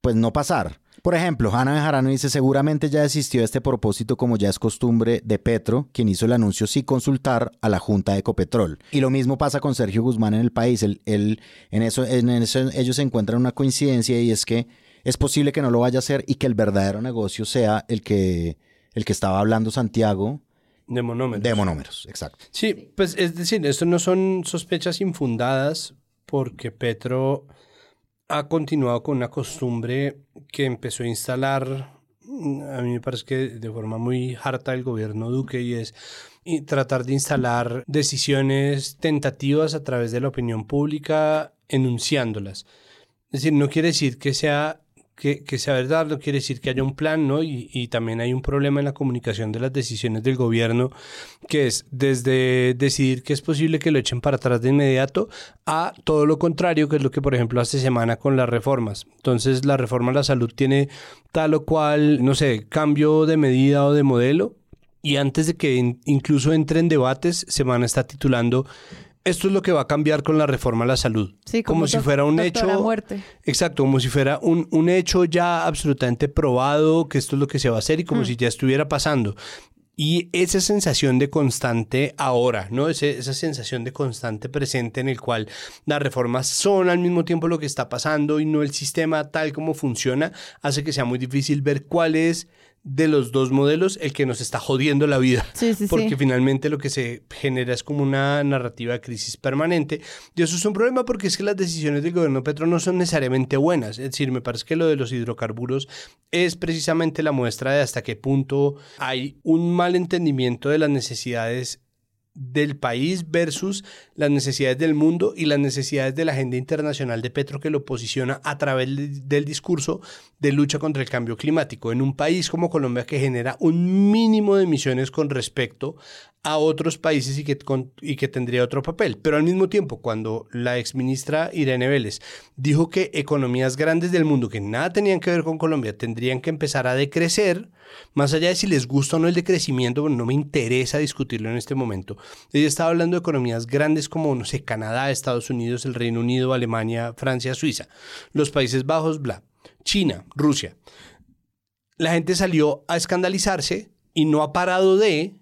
pues no pasar. Por ejemplo, Hanna Bejarano dice, seguramente ya desistió de este propósito como ya es costumbre de Petro, quien hizo el anuncio sin consultar a la Junta de Ecopetrol. Y lo mismo pasa con Sergio Guzmán en el país. en, eso, en eso ellos encuentran una coincidencia y es que es posible que no lo vaya a hacer y que el verdadero negocio sea el que, el que estaba hablando Santiago de monómeros. De monómeros, exacto. Sí, pues es decir, esto no son sospechas infundadas porque Petro ha continuado con una costumbre que empezó a instalar, a mí me parece que de forma muy harta el gobierno Duque, y es tratar de instalar decisiones tentativas a través de la opinión pública, enunciándolas. Es decir, no quiere decir que sea que, sea verdad, no quiere decir que haya un plan, ¿no? Y, y, también hay un problema en la comunicación de las decisiones del gobierno, que es desde decidir que es posible que lo echen para atrás de inmediato, a todo lo contrario, que es lo que, por ejemplo, hace semana con las reformas. Entonces, la reforma a la salud tiene tal o cual, no sé, cambio de medida o de modelo, y antes de que incluso entre en debates, semana está titulando esto es lo que va a cambiar con la reforma a la salud. Sí, como, como si fuera un hecho. muerte. Exacto, como si fuera un, un hecho ya absolutamente probado, que esto es lo que se va a hacer y como si ya estuviera pasando. Y esa sensación de constante ahora, ¿no? Ese- esa sensación de constante presente en el cual las reformas son al mismo tiempo lo que está pasando y no el sistema tal como funciona, hace que sea muy difícil ver cuál es de los dos modelos el que nos está jodiendo la vida. Sí, sí, Porque sí. finalmente lo que se genera es como una narrativa de crisis permanente. Y eso es un problema porque es que las decisiones del gobierno Petro no son necesariamente buenas. Es decir, me parece que lo de los hidrocarburos es precisamente la muestra de hasta qué punto hay un mal entendimiento de las necesidades del país versus las necesidades del mundo y las necesidades de la agenda internacional de Petro que lo posiciona a través de- del discurso de lucha contra el cambio climático en un país como Colombia que genera un mínimo de emisiones con respecto a otros países y que, con- y que tendría otro papel. Pero al mismo tiempo, cuando la exministra Irene Vélez dijo que economías grandes del mundo que nada tenían que ver con Colombia tendrían que empezar a decrecer, más allá de si les gusta o no el decrecimiento, bueno, no me interesa discutirlo en este momento. Ella estaba hablando de economías grandes como, no sé, Canadá, Estados Unidos, el Reino Unido, Alemania, Francia, Suiza, los Países Bajos, bla, China, Rusia. La gente salió a escandalizarse y no ha parado de,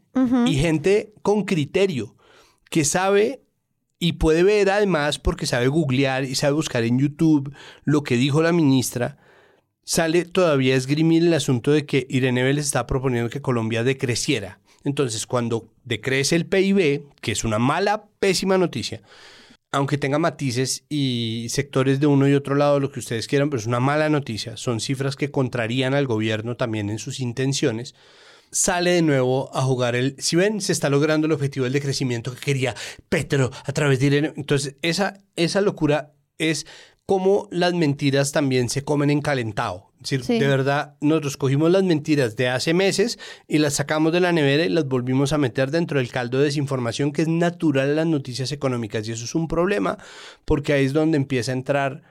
y gente con criterio que sabe y puede ver además porque sabe googlear y sabe buscar en YouTube lo que dijo la ministra, sale todavía esgrimir el asunto de que Irene Vélez está proponiendo que Colombia decreciera. Entonces, cuando decrece el PIB, que es una mala, pésima noticia, aunque tenga matices y sectores de uno y otro lado, lo que ustedes quieran, pero es una mala noticia, son cifras que contrarían al gobierno también en sus intenciones, sale de nuevo a jugar el... Si ven, se está logrando el objetivo del decrecimiento que quería Petro a través de Irene. Entonces, esa, esa locura es como las mentiras también se comen en calentado. Es decir, Sí. de verdad, nosotros cogimos las mentiras de hace meses y las sacamos de la nevera y las volvimos a meter dentro del caldo de desinformación que es natural en las noticias económicas. Y eso es un problema porque ahí es donde empieza a entrar,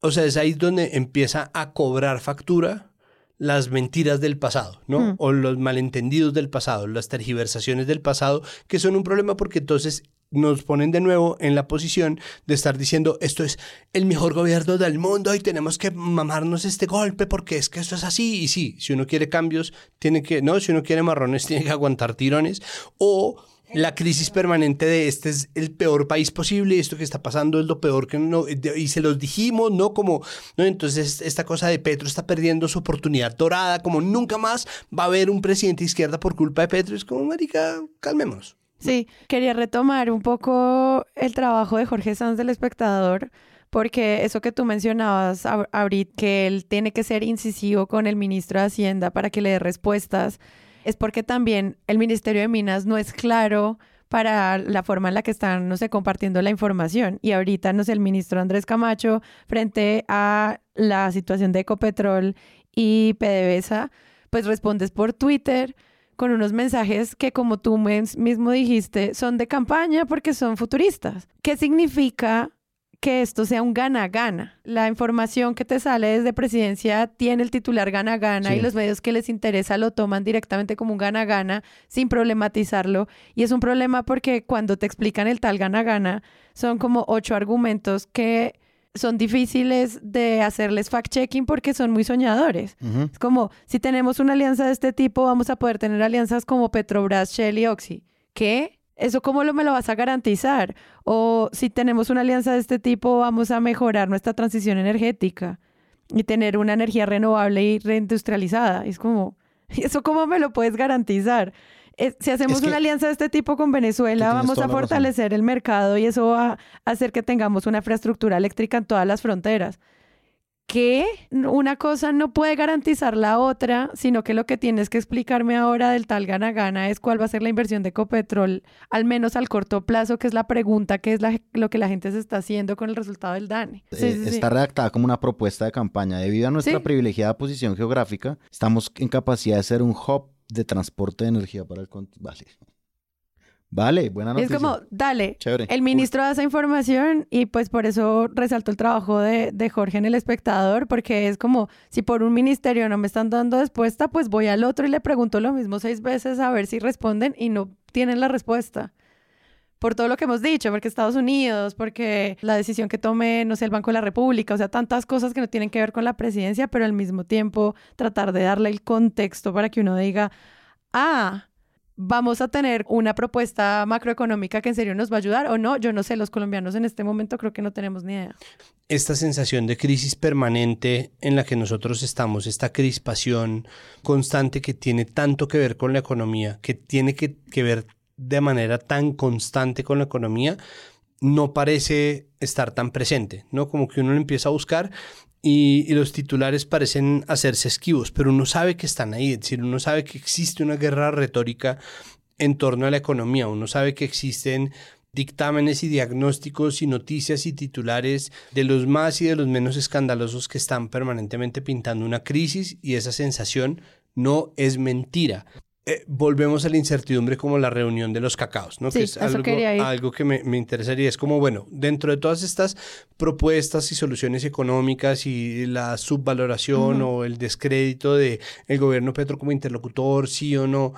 o sea, es ahí donde empieza a cobrar factura las mentiras del pasado, ¿no? Hmm. O los malentendidos del pasado, las tergiversaciones del pasado, que son un problema porque entonces nos ponen de nuevo en la posición de estar diciendo esto es el mejor gobierno del mundo y tenemos que mamarnos este golpe porque es que esto es así y sí, si uno quiere cambios tiene que, no, si uno quiere marrones tiene que aguantar tirones o la crisis permanente de este es el peor país posible, esto que está pasando es lo peor que no, y se los dijimos, ¿no? Como, ¿no? Entonces esta cosa de Petro está perdiendo su oportunidad dorada, como nunca más va a haber un presidente de izquierda por culpa de Petro, es como, marica, calmémonos. Sí, quería retomar un poco el trabajo de Jorge Sanz del espectador, porque eso que tú mencionabas, Ab- Abrit, que él tiene que ser incisivo con el ministro de Hacienda para que le dé respuestas, es porque también el Ministerio de Minas no es claro para la forma en la que están, no sé, compartiendo la información. Y ahorita, no sé, el ministro Andrés Camacho, frente a la situación de Ecopetrol y PDVSA, pues respondes por Twitter con unos mensajes que, como tú mismo dijiste, son de campaña porque son futuristas. ¿Qué significa que esto sea un gana-gana? La información que te sale desde presidencia tiene el titular gana-gana Sí. y los medios que les interesa lo toman directamente como un gana-gana sin problematizarlo. Y es un problema porque cuando te explican el tal gana-gana, son como ocho argumentos que son difíciles de hacerles fact-checking porque son muy soñadores. Es como, si tenemos una alianza de este tipo, vamos a poder tener alianzas como Petrobras, Shell y Oxy. ¿Qué? ¿Eso cómo lo me lo vas a garantizar? O si tenemos una alianza de este tipo, vamos a mejorar nuestra transición energética y tener una energía renovable y reindustrializada. Es como, ¿eso cómo me lo puedes garantizar? Eh, si hacemos Es que- una alianza de este tipo con Venezuela, vamos a fortalecer el mercado y eso va a hacer que tengamos una infraestructura eléctrica en todas las fronteras que una cosa no puede garantizar la otra, sino que lo que tienes que explicarme ahora del tal gana-gana es cuál va a ser la inversión de Ecopetrol, al menos al corto plazo, que es la pregunta, que es la- lo que la gente se está haciendo con el resultado del DANE. Sí, Eh, sí, sí. Está redactada como una propuesta de campaña. Debido a nuestra Sí. privilegiada posición geográfica, estamos en capacidad de ser un hub de transporte de energía para el. Vale. Vale, buena noticia. es como, dale, Chévere. el ministro da esa información y pues por eso resaltó el trabajo de, de Jorge en El Espectador, porque es como, si por un ministerio no me están dando respuesta, pues voy al otro y le pregunto lo mismo seis veces a ver si responden y no tienen la respuesta. Por todo lo que hemos dicho, porque Estados Unidos, porque la decisión que tome, no sé, el Banco de la República, o sea, tantas cosas que no tienen que ver con la presidencia, pero al mismo tiempo tratar de darle el contexto para que uno diga, ah, vamos a tener una propuesta macroeconómica que en serio nos va a ayudar o no. Yo no sé, los colombianos en este momento creo que no tenemos ni idea. Esta sensación de crisis permanente en la que nosotros estamos, esta crispación constante que tiene tanto que ver con la economía, que tiene que, que ver de manera tan constante con la economía, no parece estar tan presente, ¿no? Como que uno lo empieza a buscar y, los titulares parecen hacerse esquivos, pero uno sabe que están ahí, es decir, uno sabe que existe una guerra retórica en torno a la economía, uno sabe que existen dictámenes y diagnósticos y noticias y titulares de los más y de los menos escandalosos que están permanentemente pintando una crisis y esa sensación no es mentira. Eh, volvemos a la incertidumbre como la reunión de los cacaos, ¿no? que es algo, algo, que me, me, interesaría. Es como, bueno, dentro de todas estas propuestas y soluciones económicas y la subvaloración o el descrédito de el gobierno Petro como interlocutor, sí o no,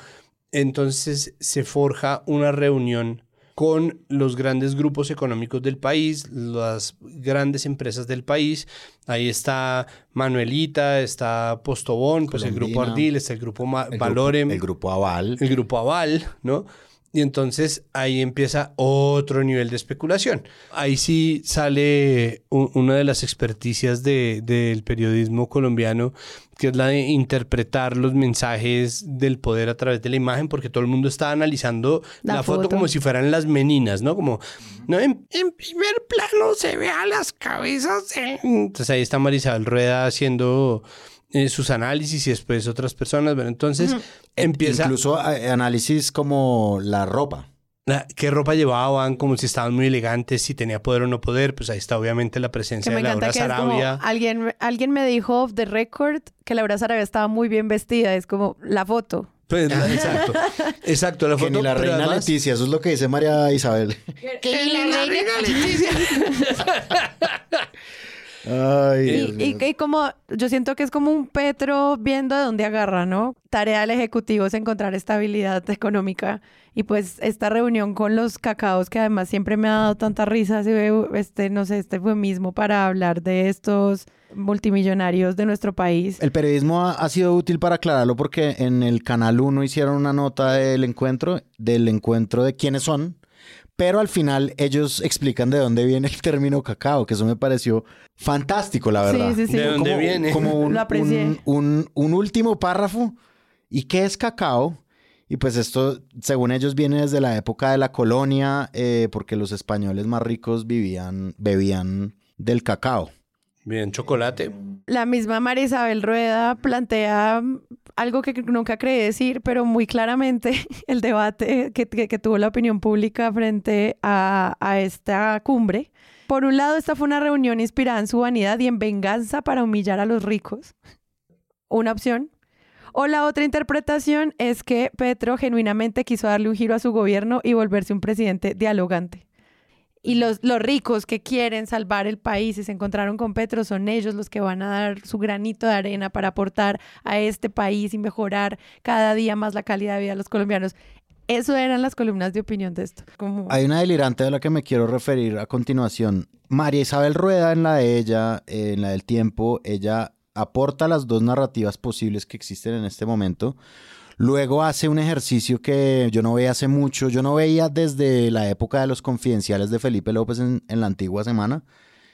entonces se forja una reunión con los grandes grupos económicos del país, las grandes empresas del país. Ahí está Manuelita, está Postobón, pues el grupo Ardil, está el grupo Valorem. el grupo Aval. El grupo Aval, ¿no? Y entonces ahí empieza otro nivel de especulación. Ahí sí sale una de las experticias del periodismo colombiano, que es la de interpretar los mensajes del poder a través de la imagen, porque todo el mundo está analizando la, foto. como si fueran las meninas, ¿no? Como, ¿no? En, primer plano se ve a las cabezas. Entonces ahí está Marisabel Rueda haciendo eh, sus análisis y después otras personas. Bueno, entonces empieza... Incluso eh, análisis como la ropa. qué ropa llevaban, como si estaban muy elegantes, si tenía poder o no poder, pues ahí está obviamente la presencia de Laura Sarabia. Alguien, alguien me dijo off the record que Laura Sarabia estaba muy bien vestida, es como la foto. Pues, exacto, exacto, la foto. Que ni la reina Leticia, eso es lo que dice María Isabel. Que ni la reina Leticia. y, como yo siento que es como un Petro viendo de dónde agarra, ¿no? Tarea del Ejecutivo es encontrar estabilidad económica. Y pues esta reunión con los cacaos, que además siempre me ha dado tanta risa, este, no sé, este fue mismo para hablar de estos multimillonarios de nuestro país. El periodismo ha, ha, sido útil para aclararlo porque en el Canal 1 hicieron una nota del encuentro, del encuentro de quiénes son, pero al final ellos explican de dónde viene el término cacao, que eso me pareció fantástico, la verdad. Sí, sí, sí. ¿De dónde viene? Como un, un, un, último párrafo. ¿Y qué es cacao? Y pues esto, según ellos, viene desde la época de la colonia, eh, porque los españoles más ricos vivían, bebían del cacao. Bien, chocolate. La misma María Isabel Rueda plantea algo que nunca creí decir, pero muy claramente el debate que, tuvo la opinión pública frente a, a esta cumbre. Por un lado, esta fue una reunión inspirada en su vanidad y en venganza para humillar a los ricos. Una opción. O la otra interpretación es que Petro genuinamente quiso darle un giro a su gobierno y volverse un presidente dialogante. Y los, los ricos que quieren salvar el país y se encontraron con Petro son ellos los que van a dar su granito de arena para aportar a este país y mejorar cada día más la calidad de vida de los colombianos. Eso eran las columnas de opinión de esto. Hay una delirante de la que me quiero referir a continuación. María Isabel Rueda, en la de ella, en la del tiempo, ella aporta las dos narrativas posibles que existen en este momento. Luego hace un ejercicio que yo no veía hace mucho, yo no veía desde la época de los confidenciales de Felipe López en, la antigua semana,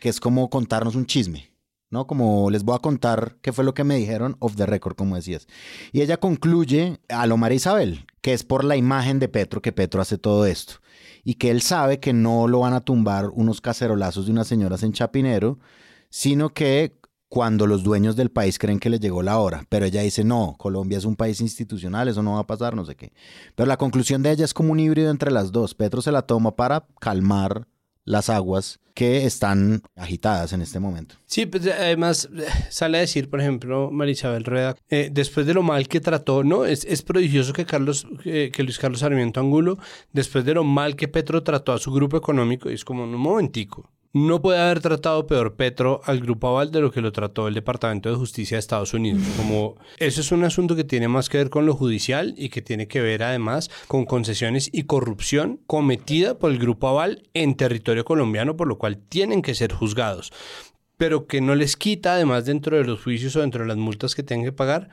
que es como contarnos un chisme. ¿no? Como les voy a contar qué fue lo que me dijeron off the record, como decías. Y ella concluye a lo María Isabel, que es por la imagen de Petro que Petro hace todo esto. Y que él sabe que no lo van a tumbar unos cacerolazos de unas señoras en Chapinero, sino que cuando los dueños del país creen que les llegó la hora. Pero ella dice, no, Colombia es un país institucional, eso no va a pasar, no sé qué. Pero la conclusión de ella es como un híbrido entre las dos. Petro se la toma para calmar las aguas que están agitadas en este momento. Sí, pues además sale a decir, por ejemplo, Marisabel Rueda, eh, después de lo mal que trató, ¿no? Es, es prodigioso que, Carlos, que Luis Carlos Sarmiento Angulo, después de lo mal que Petro trató a su grupo económico, es como un momentico, no puede haber tratado peor Petro al Grupo Aval de lo que lo trató el Departamento de Justicia de Estados Unidos. Como eso es un asunto que tiene más que ver con lo judicial y que tiene que ver además con concesiones y corrupción cometida por el Grupo Aval en territorio colombiano, por lo cual tienen que ser juzgados pero que no les quita, además dentro de los juicios o dentro de las multas que tengan que pagar,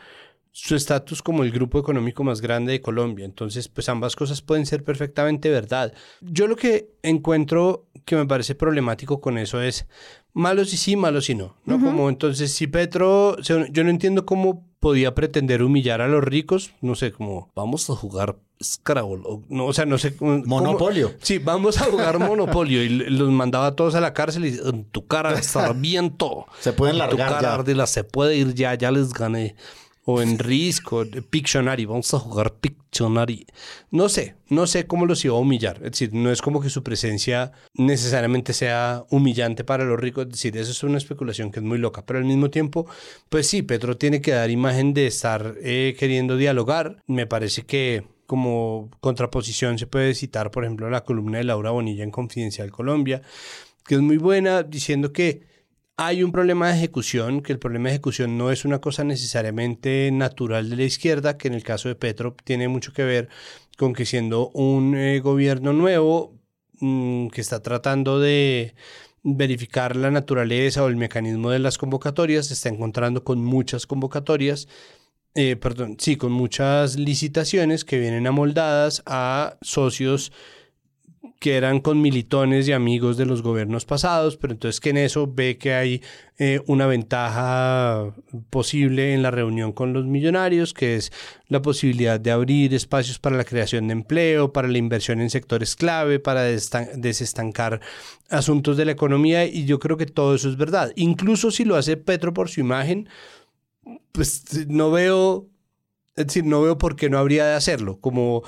su estatus como el grupo económico más grande de Colombia. Entonces, pues ambas cosas pueden ser perfectamente verdad. Yo lo que encuentro que me parece problemático con eso es malos y sí, malos y no. ¿no? Como entonces, si Petro, yo no entiendo cómo podía pretender humillar a los ricos, no sé, como vamos a jugar Scrabble, o, no, o sea, no sé. Monopolio. Sí, vamos a jugar Monopolio y los mandaba a todos a la cárcel y en tu cara está viento. Se pueden largar tu cara ya. se puede ir ya, ya les gané o en Risk o Pictionary. Vamos a jugar Pictionary. No sé, no sé cómo los iba a humillar. Es decir, no es como que su presencia necesariamente sea humillante para los ricos. Es decir, eso es una especulación que es muy loca. Pero al mismo tiempo, pues sí, Petro tiene que dar imagen de estar eh, queriendo dialogar. Me parece que como contraposición se puede citar, por ejemplo, la columna de Laura Bonilla en Confidencial Colombia, que es muy buena, diciendo que hay un problema de ejecución, que el problema de ejecución no es una cosa necesariamente natural de la izquierda, que en el caso de Petro tiene mucho que ver con que siendo un eh, gobierno nuevo mmm, que está tratando de verificar la naturaleza o el mecanismo de las convocatorias, se está encontrando con muchas convocatorias, eh, perdón, sí, con muchas licitaciones que vienen amoldadas a socios que eran con militones y amigos de los gobiernos pasados, pero entonces que en eso ve que hay eh, una ventaja posible en la reunión con los millonarios, que es la posibilidad de abrir espacios para la creación de empleo, para la inversión en sectores clave, para desestancar asuntos de la economía, y yo creo que todo eso es verdad. Incluso si lo hace Petro por su imagen, pues no veo, es decir, no veo por qué no habría de hacerlo, como...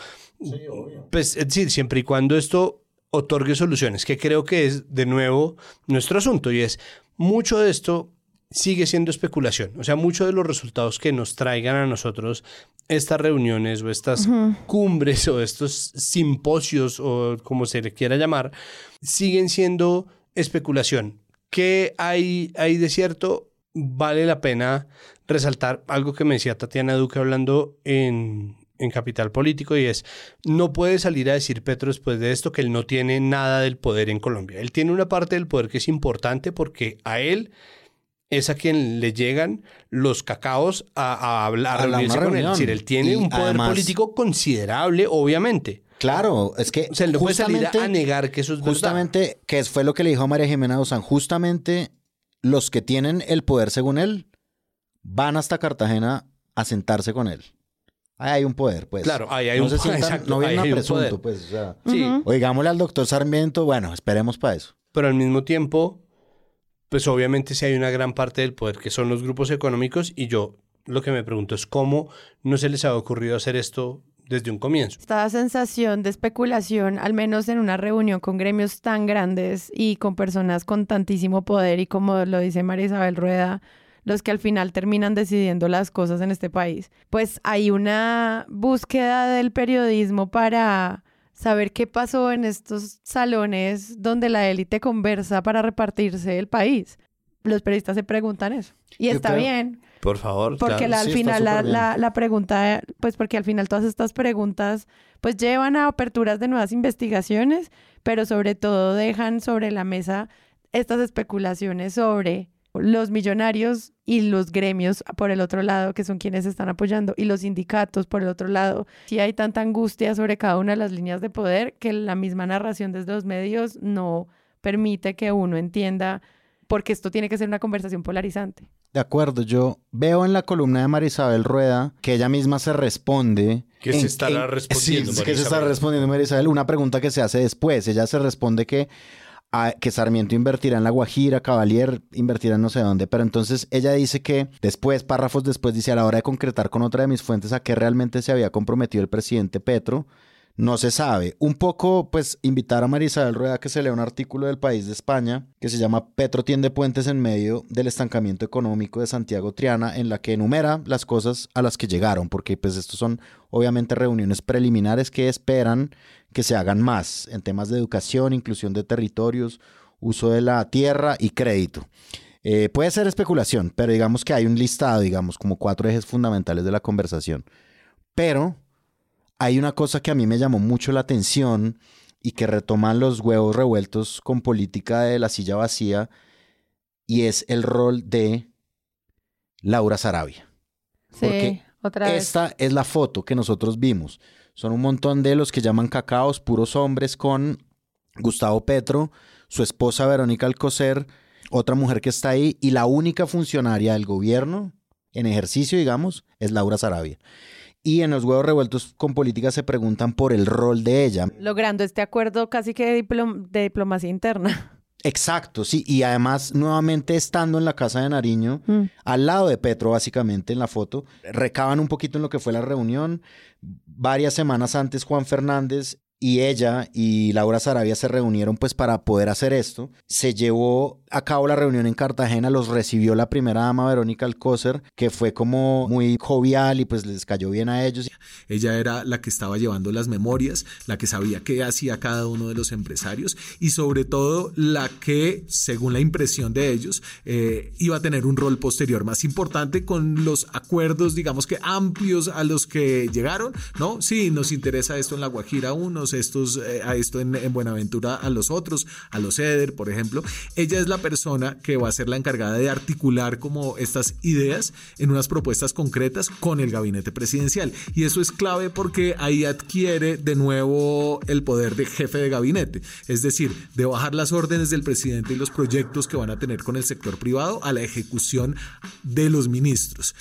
Pues es decir, siempre y cuando esto otorgue soluciones, que creo que es de nuevo nuestro asunto y es mucho de esto sigue siendo especulación, o sea, muchos de los resultados que nos traigan a nosotros estas reuniones o estas cumbres o estos simposios o como se le quiera llamar, siguen siendo especulación. ¿Qué hay, hay de cierto? Vale la pena resaltar algo que me decía Tatiana Duque hablando en, en Capital Político y es, no puede salir a decir Petro después de esto que él no tiene nada del poder en Colombia. Él tiene una parte del poder que es importante porque a él es a quien le llegan los cacaos a, a hablar, a, reunirse con él. Es decir, él tiene y un poder además, político considerable, obviamente. Claro, es que o sea, él no puede salir a negar que eso es Justamente, verdad. que fue lo que le dijo a María Jimena Dosán, justamente los que tienen el poder según él van hasta Cartagena a sentarse con él. Ahí hay un poder, pues. Claro, ahí hay no un se sientan, exacto, No vienen ahí a hay un presunto, poder. pues. O sea, Sí, oigámosle al doctor Sarmiento, bueno, esperemos para eso. pero al mismo tiempo, pues obviamente sí hay una gran parte del poder que son los grupos económicos y yo lo que me pregunto es cómo no se les ha ocurrido hacer esto desde un comienzo. Esta sensación de especulación, al menos en una reunión con gremios tan grandes y con personas con tantísimo poder y como lo dice María Isabel Rueda, los que al final terminan decidiendo las cosas en este país, pues hay una búsqueda del periodismo para saber qué pasó en estos salones donde la élite conversa para repartirse el país. Los periodistas se preguntan eso. Y Yo está creo- bien, Por favor, porque claro. la- al sí, final la, la, la pregunta, pues porque al final todas estas preguntas pues llevan a aperturas de nuevas investigaciones, pero sobre todo dejan sobre la mesa estas especulaciones sobre los millonarios y los gremios por el otro lado, que son quienes están apoyando, y los sindicatos por el otro lado. Si hay tanta angustia sobre cada una de las líneas de poder que la misma narración desde los medios no permite que uno entienda, porque esto tiene que ser una conversación polarizante. De acuerdo, yo veo en la columna de Marisabel Rueda que ella misma se responde. Que se estará respondiendo, Sí, que se María está Isabel. respondiendo Marisabel. Una pregunta que se hace después. Ella se responde que, a- que Sarmiento invertirá en La Guajira, Cavalier invertirá en no sé dónde. Pero entonces ella dice que después, párrafos después, dice a la hora de concretar con otra de mis fuentes a qué realmente se había comprometido el presidente Petro. No se sabe. Un poco, pues, invitar a Marisabel Rueda que se lea un artículo del País de España que se llama Petro tiende puentes en medio del estancamiento económico de Santiago Triana, en la que enumera las cosas a las que llegaron, porque pues estos son obviamente reuniones preliminares que esperan que se hagan más en temas de educación, inclusión de territorios, uso de la tierra y crédito. Eh, puede ser especulación, pero digamos que hay un listado, digamos, como cuatro ejes fundamentales de la conversación. Pero hay una cosa que a mí me llamó mucho la atención y que retoman los huevos revueltos con política de la silla vacía y es el rol de Laura Sarabia. Sí, Porque otra vez. Esta es la foto que nosotros vimos. Son un montón de los que llaman cacaos, puros hombres con Gustavo Petro, su esposa Verónica Alcocer, otra mujer que está ahí y la única funcionaria del gobierno en ejercicio, digamos, es Laura Sarabia. Y en los huevos revueltos con política se preguntan por el rol de ella. Logrando este acuerdo casi que de, diplom- de diplomacia interna. Exacto, sí. Y además, nuevamente estando en la casa de Nariño, al lado de Petro, básicamente, en la foto, recaban un poquito en lo que fue la reunión. Varias semanas antes, Juan Fernández y ella y Laura Sarabia se reunieron pues para poder hacer esto. Se llevó a cabo la reunión en Cartagena, los recibió la primera dama Verónica Alcócer, que fue como muy jovial y pues les cayó bien a ellos. Ella era la que estaba llevando las memorias, la que sabía qué hacía cada uno de los empresarios y sobre todo la que, según la impresión de ellos, eh, iba a tener un rol posterior más importante con los acuerdos, digamos que amplios a los que llegaron, ¿no? Sí, nos interesa esto en La Guajira a unos, estos, eh, a esto en, en Buenaventura a los otros, a los EDER, por ejemplo. Ella es la persona que va a ser la encargada de articular como estas ideas en unas propuestas concretas con el gabinete presidencial. Y eso es clave porque ahí adquiere de nuevo el poder de jefe de gabinete, es decir, de bajar las órdenes del presidente y los proyectos que van a tener con el sector privado a la ejecución de los ministros.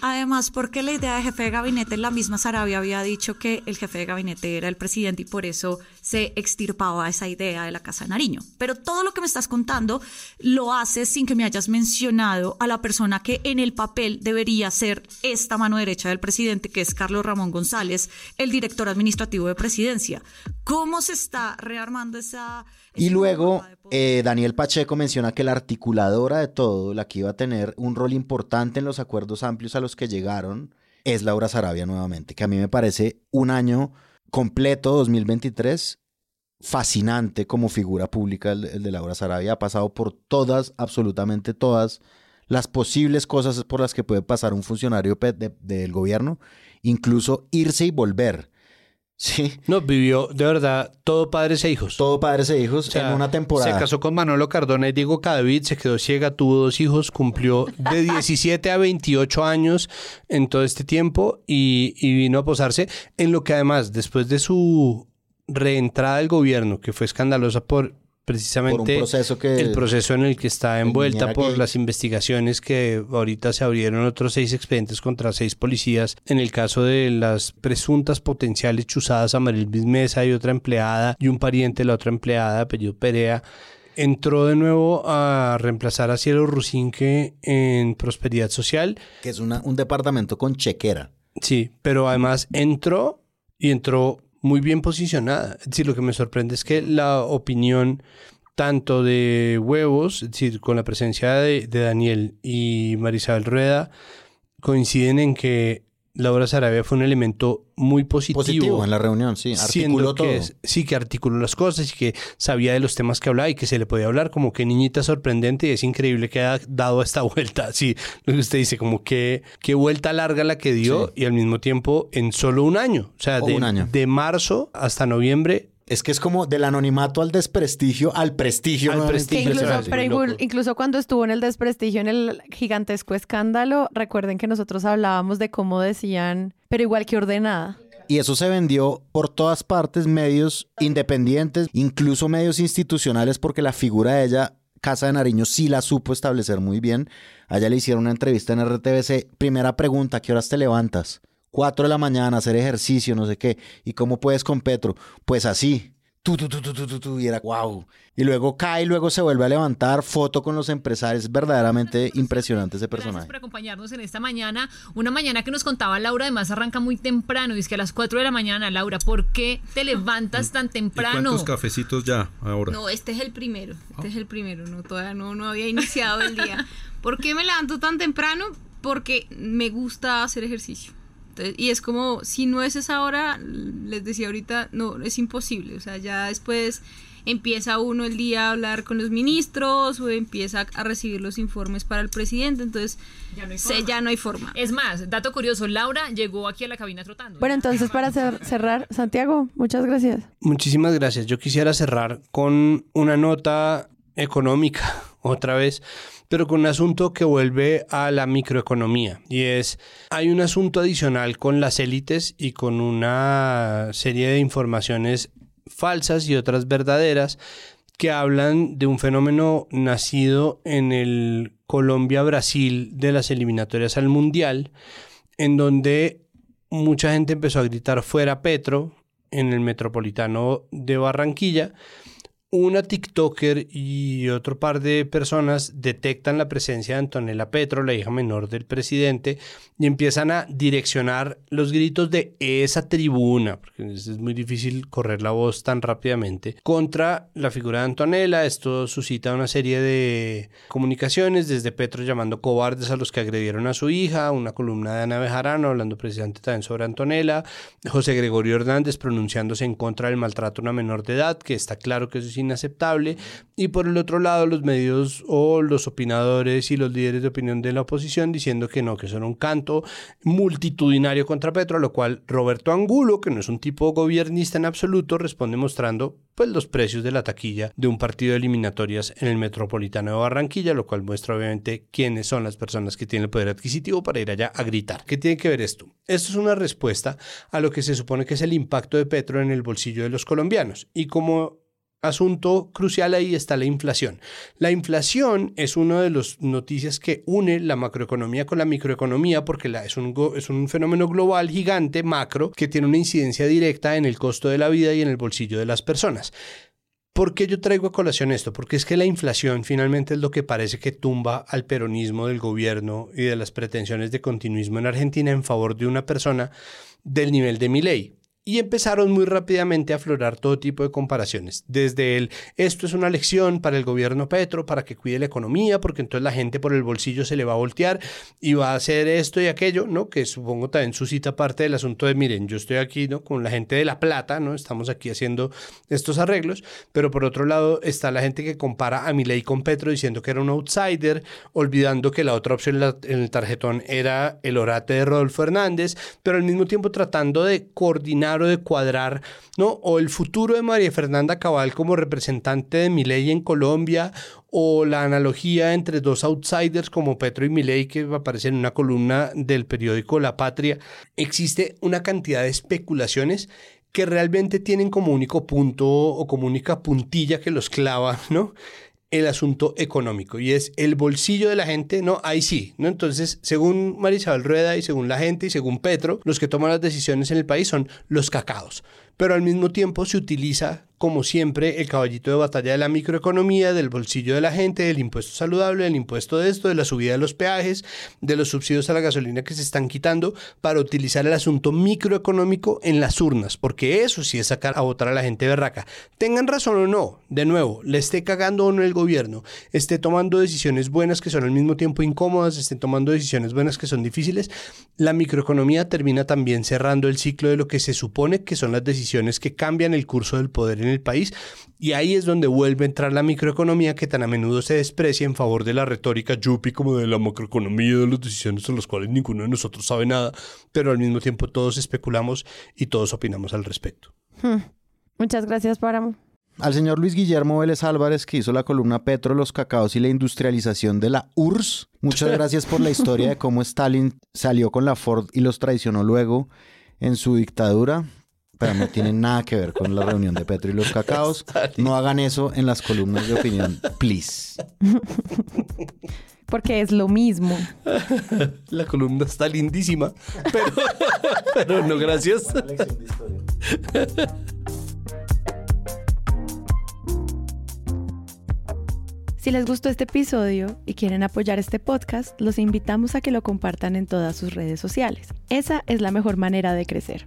Además, porque la idea de jefe de gabinete, la misma Sarabia había dicho que el jefe de gabinete era el presidente y por eso se extirpaba esa idea de la Casa de Nariño. Pero todo lo que me estás contando lo haces sin que me hayas mencionado a la persona que en el papel debería ser esta mano derecha del presidente, que es Carlos Ramón González, el director administrativo de presidencia. ¿Cómo se está rearmando esa... Y luego de? Eh, Daniel Pacheco menciona que la articuladora de todo, la que iba a tener un rol importante en los acuerdos amplios a los que llegaron, es Laura Sarabia nuevamente, que a mí me parece un año completo, 2023, fascinante como figura pública el, de Laura Sarabia. Ha pasado por todas, absolutamente todas, las posibles cosas por las que puede pasar un funcionario del gobierno, incluso irse y volver. Sí, No, vivió de verdad todo padres e hijos. todo padres e hijos O sea, en una temporada. Se casó con Manolo Cardona y Diego Cadavid, se quedó ciega, tuvo dos hijos, cumplió de 17 a 28 años en todo este tiempo y, y vino a posarse en lo que además, después de su reentrada al gobierno, que fue escandalosa por precisamente Por un proceso que- el proceso en el que está envuelta por las investigaciones que ahorita se abrieron otros seis expedientes contra seis policías en el caso de las presuntas potenciales chuzadas a Maril Mesa y otra empleada y un pariente de la otra empleada, apellido Perea. Entró de nuevo a reemplazar a Cielo Rusinque en Prosperidad Social. que es una- un departamento con chequera. Sí, pero además entró y entró muy bien posicionada. Es decir, lo que me sorprende es que la opinión tanto de Huevos, es decir, con la presencia de, de Daniel y Marisabel Rueda, coinciden en que Laura Sarabia fue un elemento muy positivo. Positivo en la reunión, sí. Articuló todo. que es- sí, que articuló las cosas y que sabía de los temas que hablaba y que se le podía hablar como que niñita sorprendente y es increíble que haya dado esta vuelta. Sí, lo que usted dice, como que qué vuelta larga la que dio Sí. y al mismo tiempo en solo un año. O sea, O de, un año. de marzo hasta noviembre. Es que es como del anonimato al desprestigio, al prestigio. Al prestigio, incluso, pero incluso cuando estuvo en el desprestigio, en el gigantesco escándalo, recuerden que nosotros hablábamos de cómo decían, pero igual que ordenada. Y eso se vendió por todas partes, medios independientes, incluso medios institucionales, porque la figura de ella, Casa de Nariño, sí la supo establecer muy bien. A ella le hicieron una entrevista en RTBC. Primera pregunta, ¿a qué horas te levantas? Cuatro de la mañana, hacer ejercicio, no sé qué. ¿Y cómo puedes con Petro? Pues así. Tu, tu, tu, y era wow. Y luego cae y luego se vuelve a levantar, foto con los empresarios. Es verdaderamente impresionante ese Gracias personaje. por acompañarnos en esta mañana. Una mañana que nos contaba Laura, además arranca muy temprano. Y es que a las 4 de la mañana, Laura, ¿por qué te levantas tan temprano? ¿Cuántos cafecitos ya ahora? No, este es el primero. Este es el primero. No, todavía no, no había iniciado el día. ¿Por qué me levanto tan temprano? Porque me gusta hacer ejercicio. Entonces, y es como, si no es esa hora, les decía ahorita, no, es imposible. O sea, ya después empieza uno el día a hablar con los ministros o empieza a recibir los informes para el presidente, entonces ya no hay forma. ya no hay forma. Es más, dato curioso, Laura llegó aquí a la cabina trotando. Bueno, entonces para cerrar, Santiago, muchas gracias. Muchísimas gracias. Yo quisiera cerrar con una nota económica, otra vez, pero con un asunto que vuelve a la microeconomía. Y es, hay un asunto adicional con las élites y con una serie de informaciones falsas y otras verdaderas que hablan de un fenómeno nacido en el Colombia-Brasil de las eliminatorias al Mundial, en donde mucha gente empezó a gritar fuera Petro en el metropolitano de Barranquilla una TikToker y otro par de personas detectan la presencia de Antonella Petro, la hija menor del presidente, y empiezan a direccionar los gritos de esa tribuna, porque es muy difícil correr la voz tan rápidamente, contra la figura de Antonella. Esto suscita una serie de comunicaciones, desde Petro llamando cobardes a los que agredieron a su hija, una columna de Ana Bejarano hablando precisamente también sobre Antonella, José Gregorio Hernández pronunciándose en contra del maltrato a una menor de edad, que está claro que eso es inaceptable. Y por el otro lado, los medios o los opinadores y los líderes de opinión de la oposición diciendo que no, que son un canto multitudinario contra Petro, a lo cual Roberto Angulo, que no es un tipo gobernista en absoluto, responde mostrando pues los precios de la taquilla de un partido de eliminatorias en el Metropolitano de Barranquilla, lo cual muestra obviamente quiénes son las personas que tienen el poder adquisitivo para ir allá a gritar. ¿Qué tiene que ver esto? Esto es una respuesta a lo que se supone que es el impacto de Petro en el bolsillo de los colombianos. Y como asunto crucial ahí está la inflación. La inflación es una de las noticias que une la macroeconomía con la microeconomía porque es, un, es un fenómeno global gigante, macro, que tiene una incidencia directa en el costo de la vida y en el bolsillo de las personas. ¿Por qué yo traigo a colación esto? Porque es que la inflación finalmente es lo que parece que tumba al peronismo del gobierno y de las pretensiones de continuismo en Argentina en favor de una persona del nivel de mi ley. Y empezaron muy rápidamente a aflorar todo tipo de comparaciones. Desde el, esto es una lección para el gobierno Petro, para que cuide la economía, porque entonces la gente por el bolsillo se le va a voltear y va a hacer esto y aquello, ¿no? Que supongo también suscita parte del asunto de, miren, yo estoy aquí, ¿no? Con la gente de La Plata, ¿no? Estamos aquí haciendo estos arreglos, pero por otro lado está la gente que compara a Milei con Petro diciendo que era un outsider, olvidando que la otra opción en el tarjetón era el orate de Rodolfo Hernández, pero al mismo tiempo tratando de coordinar de cuadrar, ¿no? O el futuro de María Fernanda Cabal como representante de Milei en Colombia, o la analogía entre dos outsiders como Petro y Milei que aparece en una columna del periódico La Patria. Existe una cantidad de especulaciones que realmente tienen como único punto o como única puntilla que los clava, ¿no? El asunto económico y es el bolsillo de la gente, no, ahí sí, ¿no? Entonces, según Marisabel Rueda y según la gente y según Petro, los que toman las decisiones en el país son los cacaos, pero al mismo tiempo se utiliza como siempre, el caballito de batalla de la microeconomía, del bolsillo de la gente, del impuesto saludable, del impuesto de esto, de la subida de los peajes, de los subsidios a la gasolina que se están quitando para utilizar el asunto microeconómico en las urnas, porque eso sí es sacar a votar a la gente berraca. Tengan razón o no, de nuevo, le esté cagando o no el gobierno, esté tomando decisiones buenas que son al mismo tiempo incómodas, esté tomando decisiones buenas que son difíciles, la microeconomía termina también cerrando el ciclo de lo que se supone que son las decisiones que cambian el curso del poder en el país. Y ahí es donde vuelve a entrar la microeconomía que tan a menudo se desprecia en favor de la retórica yupi como de la macroeconomía, de las decisiones en las cuales ninguno de nosotros sabe nada, pero al mismo tiempo todos especulamos y todos opinamos al respecto. Hmm. Muchas gracias, Páramo. Al señor Luis Guillermo Vélez Álvarez, que hizo la columna Petro, los cacaos y la industrialización de la URSS. Muchas gracias por la historia de cómo Stalin salió con la Ford y los traicionó luego en su dictadura pero no tiene nada que ver con la reunión de Petro y los cacaos. No hagan eso en las columnas de opinión, please. Porque es lo mismo. La columna está lindísima, pero, pero no, gracias. Si les gustó este episodio y quieren apoyar este podcast, los invitamos a que lo compartan en todas sus redes sociales. Esa es la mejor manera de crecer.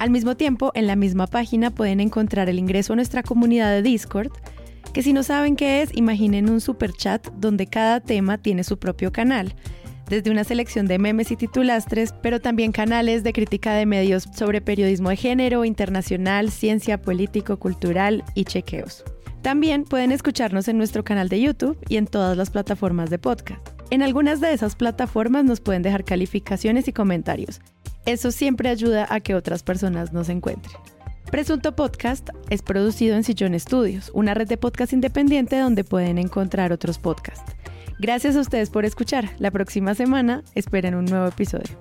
Al mismo tiempo, en la misma página pueden encontrar el ingreso a nuestra comunidad de Discord, que si no saben qué es, imaginen un super chat donde cada tema tiene su propio canal desde una selección de memes y titulastres, pero también canales de crítica de medios sobre periodismo de género, internacional, ciencia, político, cultural y chequeos. También pueden escucharnos en nuestro canal de YouTube y en todas las plataformas de podcast. En algunas de esas plataformas nos pueden dejar calificaciones y comentarios. Eso siempre ayuda a que otras personas nos encuentren. Presunto Podcast es producido en Sillón Estudios, una red de podcast independiente donde pueden encontrar otros podcasts. Gracias a ustedes por escuchar. La próxima semana esperen un nuevo episodio.